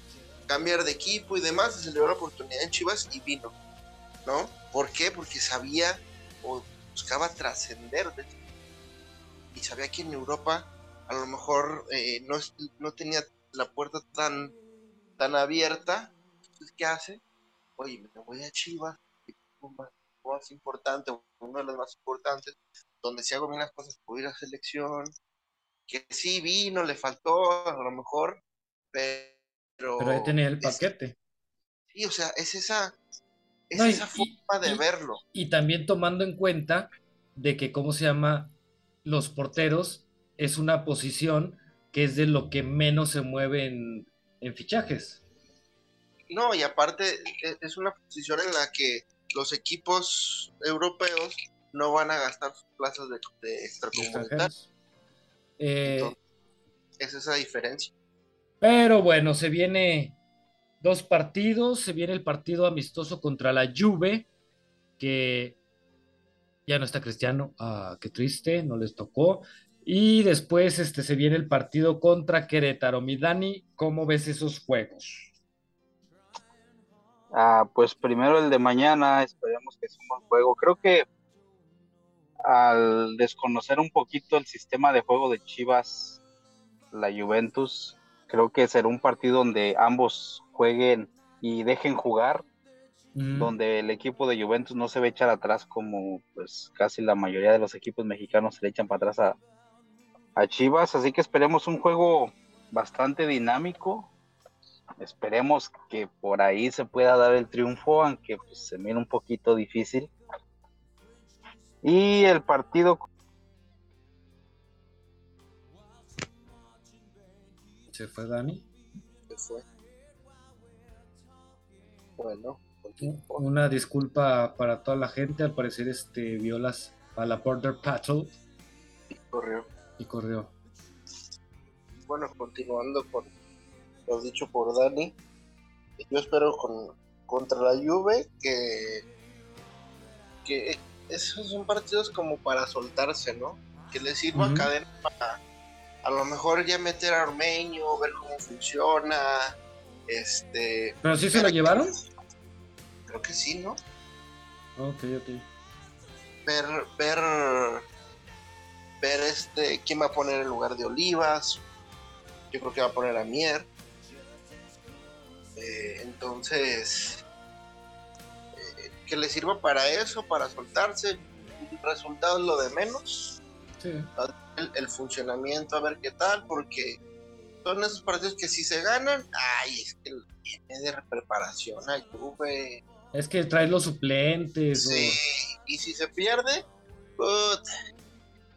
cambiar de equipo y demás, se le dio la oportunidad en Chivas y vino, ¿no? ¿Por qué? Porque sabía o buscaba trascender y sabía que en Europa a lo mejor eh, no, no tenía la puerta tan, tan abierta. Entonces, ¿qué hace? Oye, me voy a Chivas, más, más importante, uno de los más importantes, donde si hago bien las cosas puedo ir a selección, que sí vino, le faltó a lo mejor, pero... Pero ahí tenía el paquete. sí, o sea, es esa, es esa forma de verlo. Y también tomando en cuenta de que, ¿cómo se llama? Los porteros es una posición que es de lo que menos se mueve en, fichajes. No, y aparte e, es una posición en la que los equipos europeos no van a gastar sus plazas de, de eh, es esa diferencia. Pero bueno, se viene dos partidos, se viene el partido amistoso contra la Juve, que ya no está Cristiano, ah, qué triste, no les tocó. Y después este, se viene el partido contra Querétaro. Mi Dani, ¿cómo ves esos juegos? Ah, pues primero el de mañana, esperemos que sea un buen juego. Creo que al desconocer un poquito el sistema de juego de Chivas, la Juventus, creo que será un partido donde ambos jueguen y dejen jugar, donde el equipo de Juventus no se ve echar atrás como pues casi la mayoría de los equipos mexicanos se le echan para atrás a, a Chivas, así que esperemos un juego bastante dinámico, esperemos que por ahí se pueda dar el triunfo, aunque pues, se mire un poquito difícil. Y el partido ¿Se fue Dani? Se fue. Bueno. Una disculpa para toda la gente. Al parecer, este violas a la Porter Patrol. Y corrió. Y corrió. Bueno, continuando con lo dicho por Dani. Yo espero con contra la Juve que que esos son partidos como para soltarse, ¿no? Que le sirva cadena para a lo mejor ya meter a Ormeño, ver cómo funciona. Este. ¿Pero sí se lo llevaron? Creo que sí, ¿no? Ok, ok. Ver, ver, ver este, quién va a poner en lugar de Olivas. Yo creo que va a poner a Mier. Eh, entonces, eh, que le sirva para eso, para soltarse. El resultado es lo de menos. Sí. El, funcionamiento, a ver qué tal, porque son esos partidos que si se ganan, ay, es que tiene de preparación a Juve. Es que trae los suplentes. Sí, y si se pierde,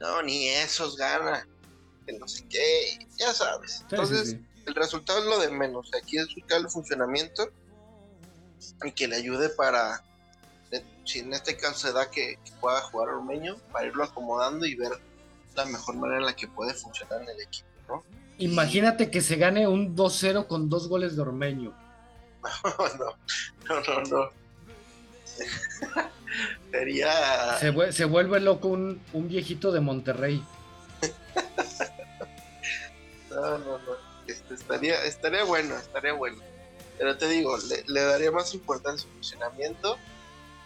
no, ni esos ganan. Que no sé qué, ya sabes. Entonces, el resultado es lo de menos. Aquí es buscar el funcionamiento y que le ayude para, si en este caso se da que, pueda jugar Ormeño, para irlo acomodando y ver la mejor manera en la que puede funcionar en el equipo, ¿no? Imagínate que se gane un 2-0 con dos goles de Ormeño. no, no, no, no. Sería. Se, vuelve loco un, viejito de Monterrey. no, no, no. Este, estaría, estaría bueno, estaría bueno. Pero te digo, le, daría más importancia al funcionamiento,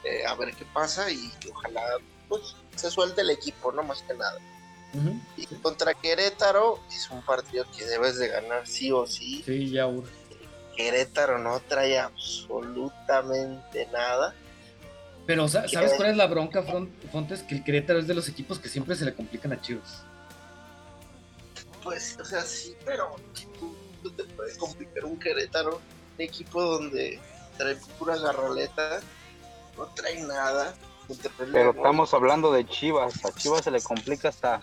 eh, a ver qué pasa y ojalá pues, se suelte el equipo, no más que nada. Y contra Querétaro es un partido que debes de ganar sí o sí. Sí, ya Querétaro no trae absolutamente nada. Pero, ¿sabes cuál es la bronca, Fontes? Que el Querétaro es de los equipos que siempre se le complican a Chivas. Pues, o sea, sí, pero tú te puedes complicar un Querétaro, un equipo donde trae pura garroleta, no trae nada. pero estamos hablando de Chivas, a Chivas se le complica hasta...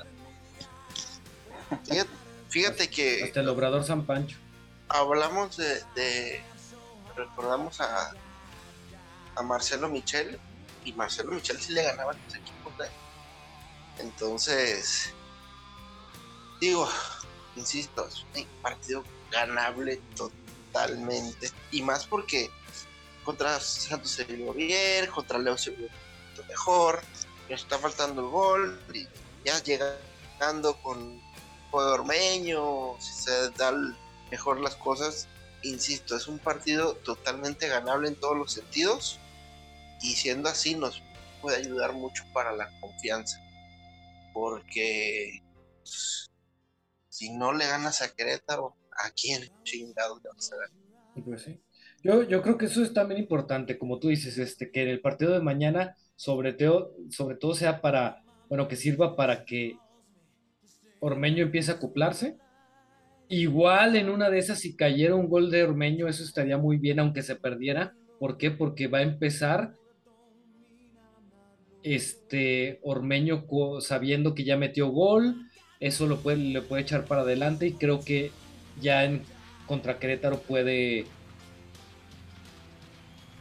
Fíjate, que... Hasta el Obrador San Pancho. Hablamos de... recordamos a, a Marcelo Michel y Marcelo Michel sí le ganaba a los equipos de Entonces, digo, insisto, es un partido ganable totalmente. Y más porque contra Santos se vio bien, contra Leo se vio mejor, nos está faltando el gol, y ya llegando con juego ormeño, si se dan mejor las cosas, insisto, es un partido totalmente ganable en todos los sentidos y siendo así nos puede ayudar mucho para la confianza. Porque pues, si no le ganas a Querétaro, ¿a quién? Pues. Yo, yo creo que eso es también importante, como tú dices, este, que en el partido de mañana, sobre todo, sobre todo sea para, bueno, que sirva para que Ormeño empiece a acoplarse. Igual en una de esas, si cayera un gol de Ormeño, eso estaría muy bien, aunque se perdiera. ¿Por qué? Porque va a empezar este Ormeño sabiendo que ya metió gol, eso lo puede, le puede echar para adelante y creo que ya en contra Querétaro puede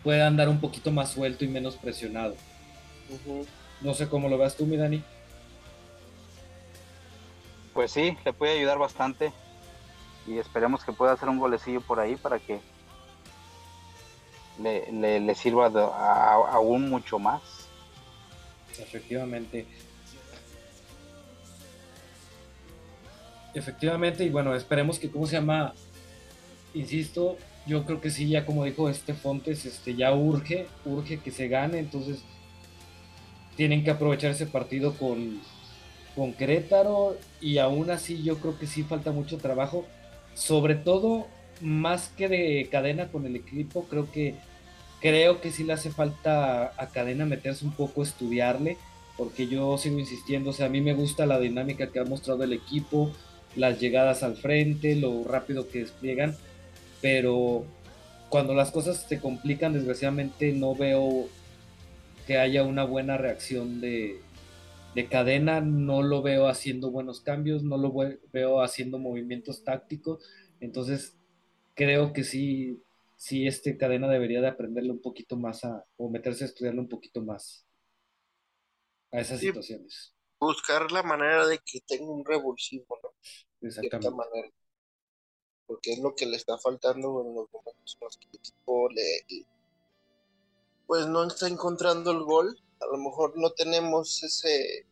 puede andar un poquito más suelto y menos presionado. No sé cómo lo veas tú, mi Dani. Pues sí, le puede ayudar bastante y esperemos que pueda hacer un golecillo por ahí para que le, sirva aún mucho más efectivamente. Efectivamente, y bueno, esperemos que, ¿cómo se llama? Insisto, yo creo que sí, ya como dijo este Fontes, este, ya urge, urge que se gane, entonces tienen que aprovechar ese partido con, con Querétaro y aún así yo creo que sí falta mucho trabajo, sobre todo más que de cadena con el equipo, creo que creo que sí le hace falta a cadena meterse un poco, estudiarle, porque yo sigo insistiendo, o sea, a mí me gusta la dinámica que ha mostrado el equipo, las llegadas al frente, lo rápido que despliegan, pero cuando las cosas se complican, desgraciadamente no veo que haya una buena reacción de, de cadena, no lo veo haciendo buenos cambios, no lo veo haciendo movimientos tácticos, entonces creo que sí, sí este cadena debería de aprenderle un poquito más a, o meterse a estudiarle un poquito más a esas situaciones. Buscar la manera de que tenga un revulsivo, ¿no? Exactamente. De manera porque es lo que le está faltando en los momentos en los que el equipo le, pues no está encontrando el gol. A lo mejor no tenemos ese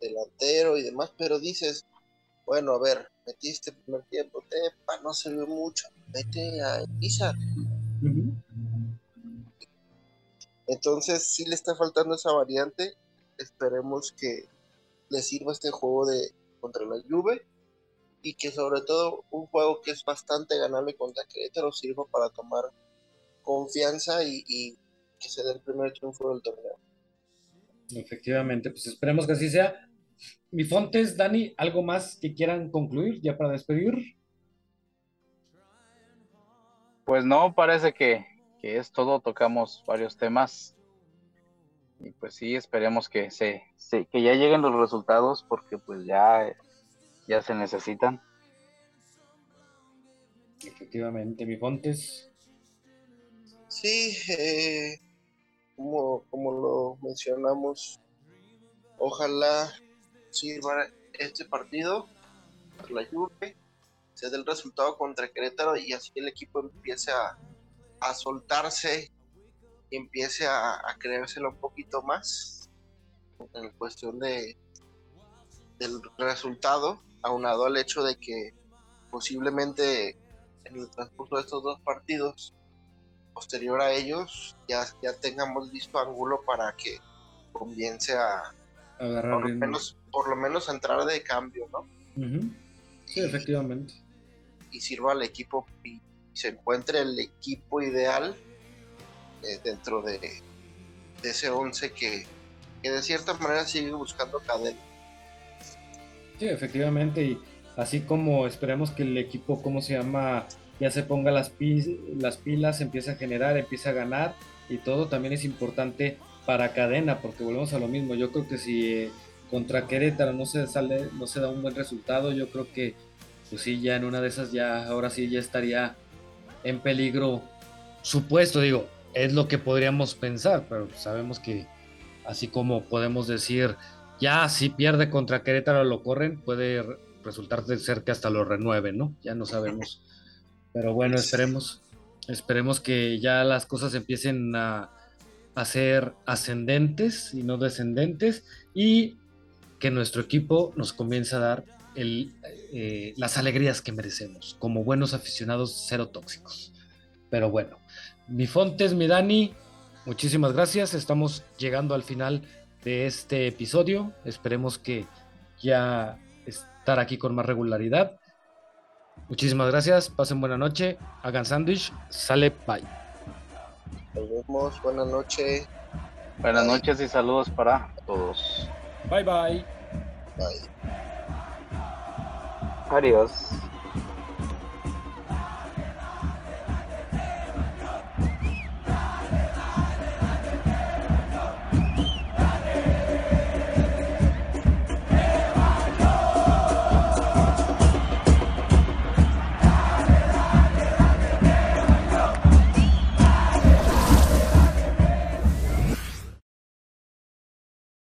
delantero y demás, pero dices, bueno, a ver, metiste el primer tiempo, tepa, no se ve mucho, vete a Pisa. Entonces sí le está faltando esa variante. Esperemos que le sirva este juego de contra la Juve y que sobre todo un juego que es bastante ganable contra Querétaro sirva para tomar confianza y, que se dé el primer triunfo del torneo. Efectivamente, pues esperemos que así sea. Mi Fontes, Dani, ¿algo más que quieran concluir ya para despedir? Pues no, parece que, que es todo, tocamos varios temas. Y pues sí, esperemos que se, que ya lleguen los resultados porque pues ya ya se necesitan. Efectivamente, mi Fontes. Sí, eh, como, como lo mencionamos, ojalá sirva este partido, la Juve, se dé el resultado contra Querétaro y así el equipo empiece a, a soltarse y empiece a, a creérselo un poquito más en cuestión de del resultado aunado al hecho de que posiblemente en el transcurso de estos dos partidos, posterior a ellos, ya, ya tengamos listo ángulo para que comience a, por, lo menos, por lo menos entrar de cambio, ¿no? Sí, efectivamente. Y sirva al equipo y se encuentre el equipo ideal eh, dentro de, de, ese 11 que, que de cierta manera sigue buscando cadena. Sí, efectivamente, y así como esperemos que el equipo, ¿cómo se llama? Ya se ponga las, las pilas, empieza a generar, empieza a ganar y todo también es importante para cadena, porque volvemos a lo mismo. Yo creo que si eh, contra Querétaro no se sale, no se da un buen resultado, yo creo que pues sí, ya en una de esas ya, ahora sí ya estaría en peligro supuesto, digo, es lo que podríamos pensar, pero sabemos que así como podemos decir ya si pierde contra Querétaro lo corren, puede resultar de ser que hasta lo renueven, ¿no? Ya no sabemos. Pero bueno, esperemos, esperemos que ya las cosas empiecen a, a ser ascendentes y no descendentes y que nuestro equipo nos comience a dar el, eh, las alegrías que merecemos como buenos aficionados cero tóxicos. Pero bueno, mi Fontes, mi Dani, muchísimas gracias. Estamos llegando al final de este episodio. Esperemos que ya estar aquí con más regularidad. Muchísimas gracias, pasen buena noche, hagan sándwich, sale, bye. Nos vemos, buena noche. Buenas noches y saludos para todos. Bye bye. Bye. Adiós.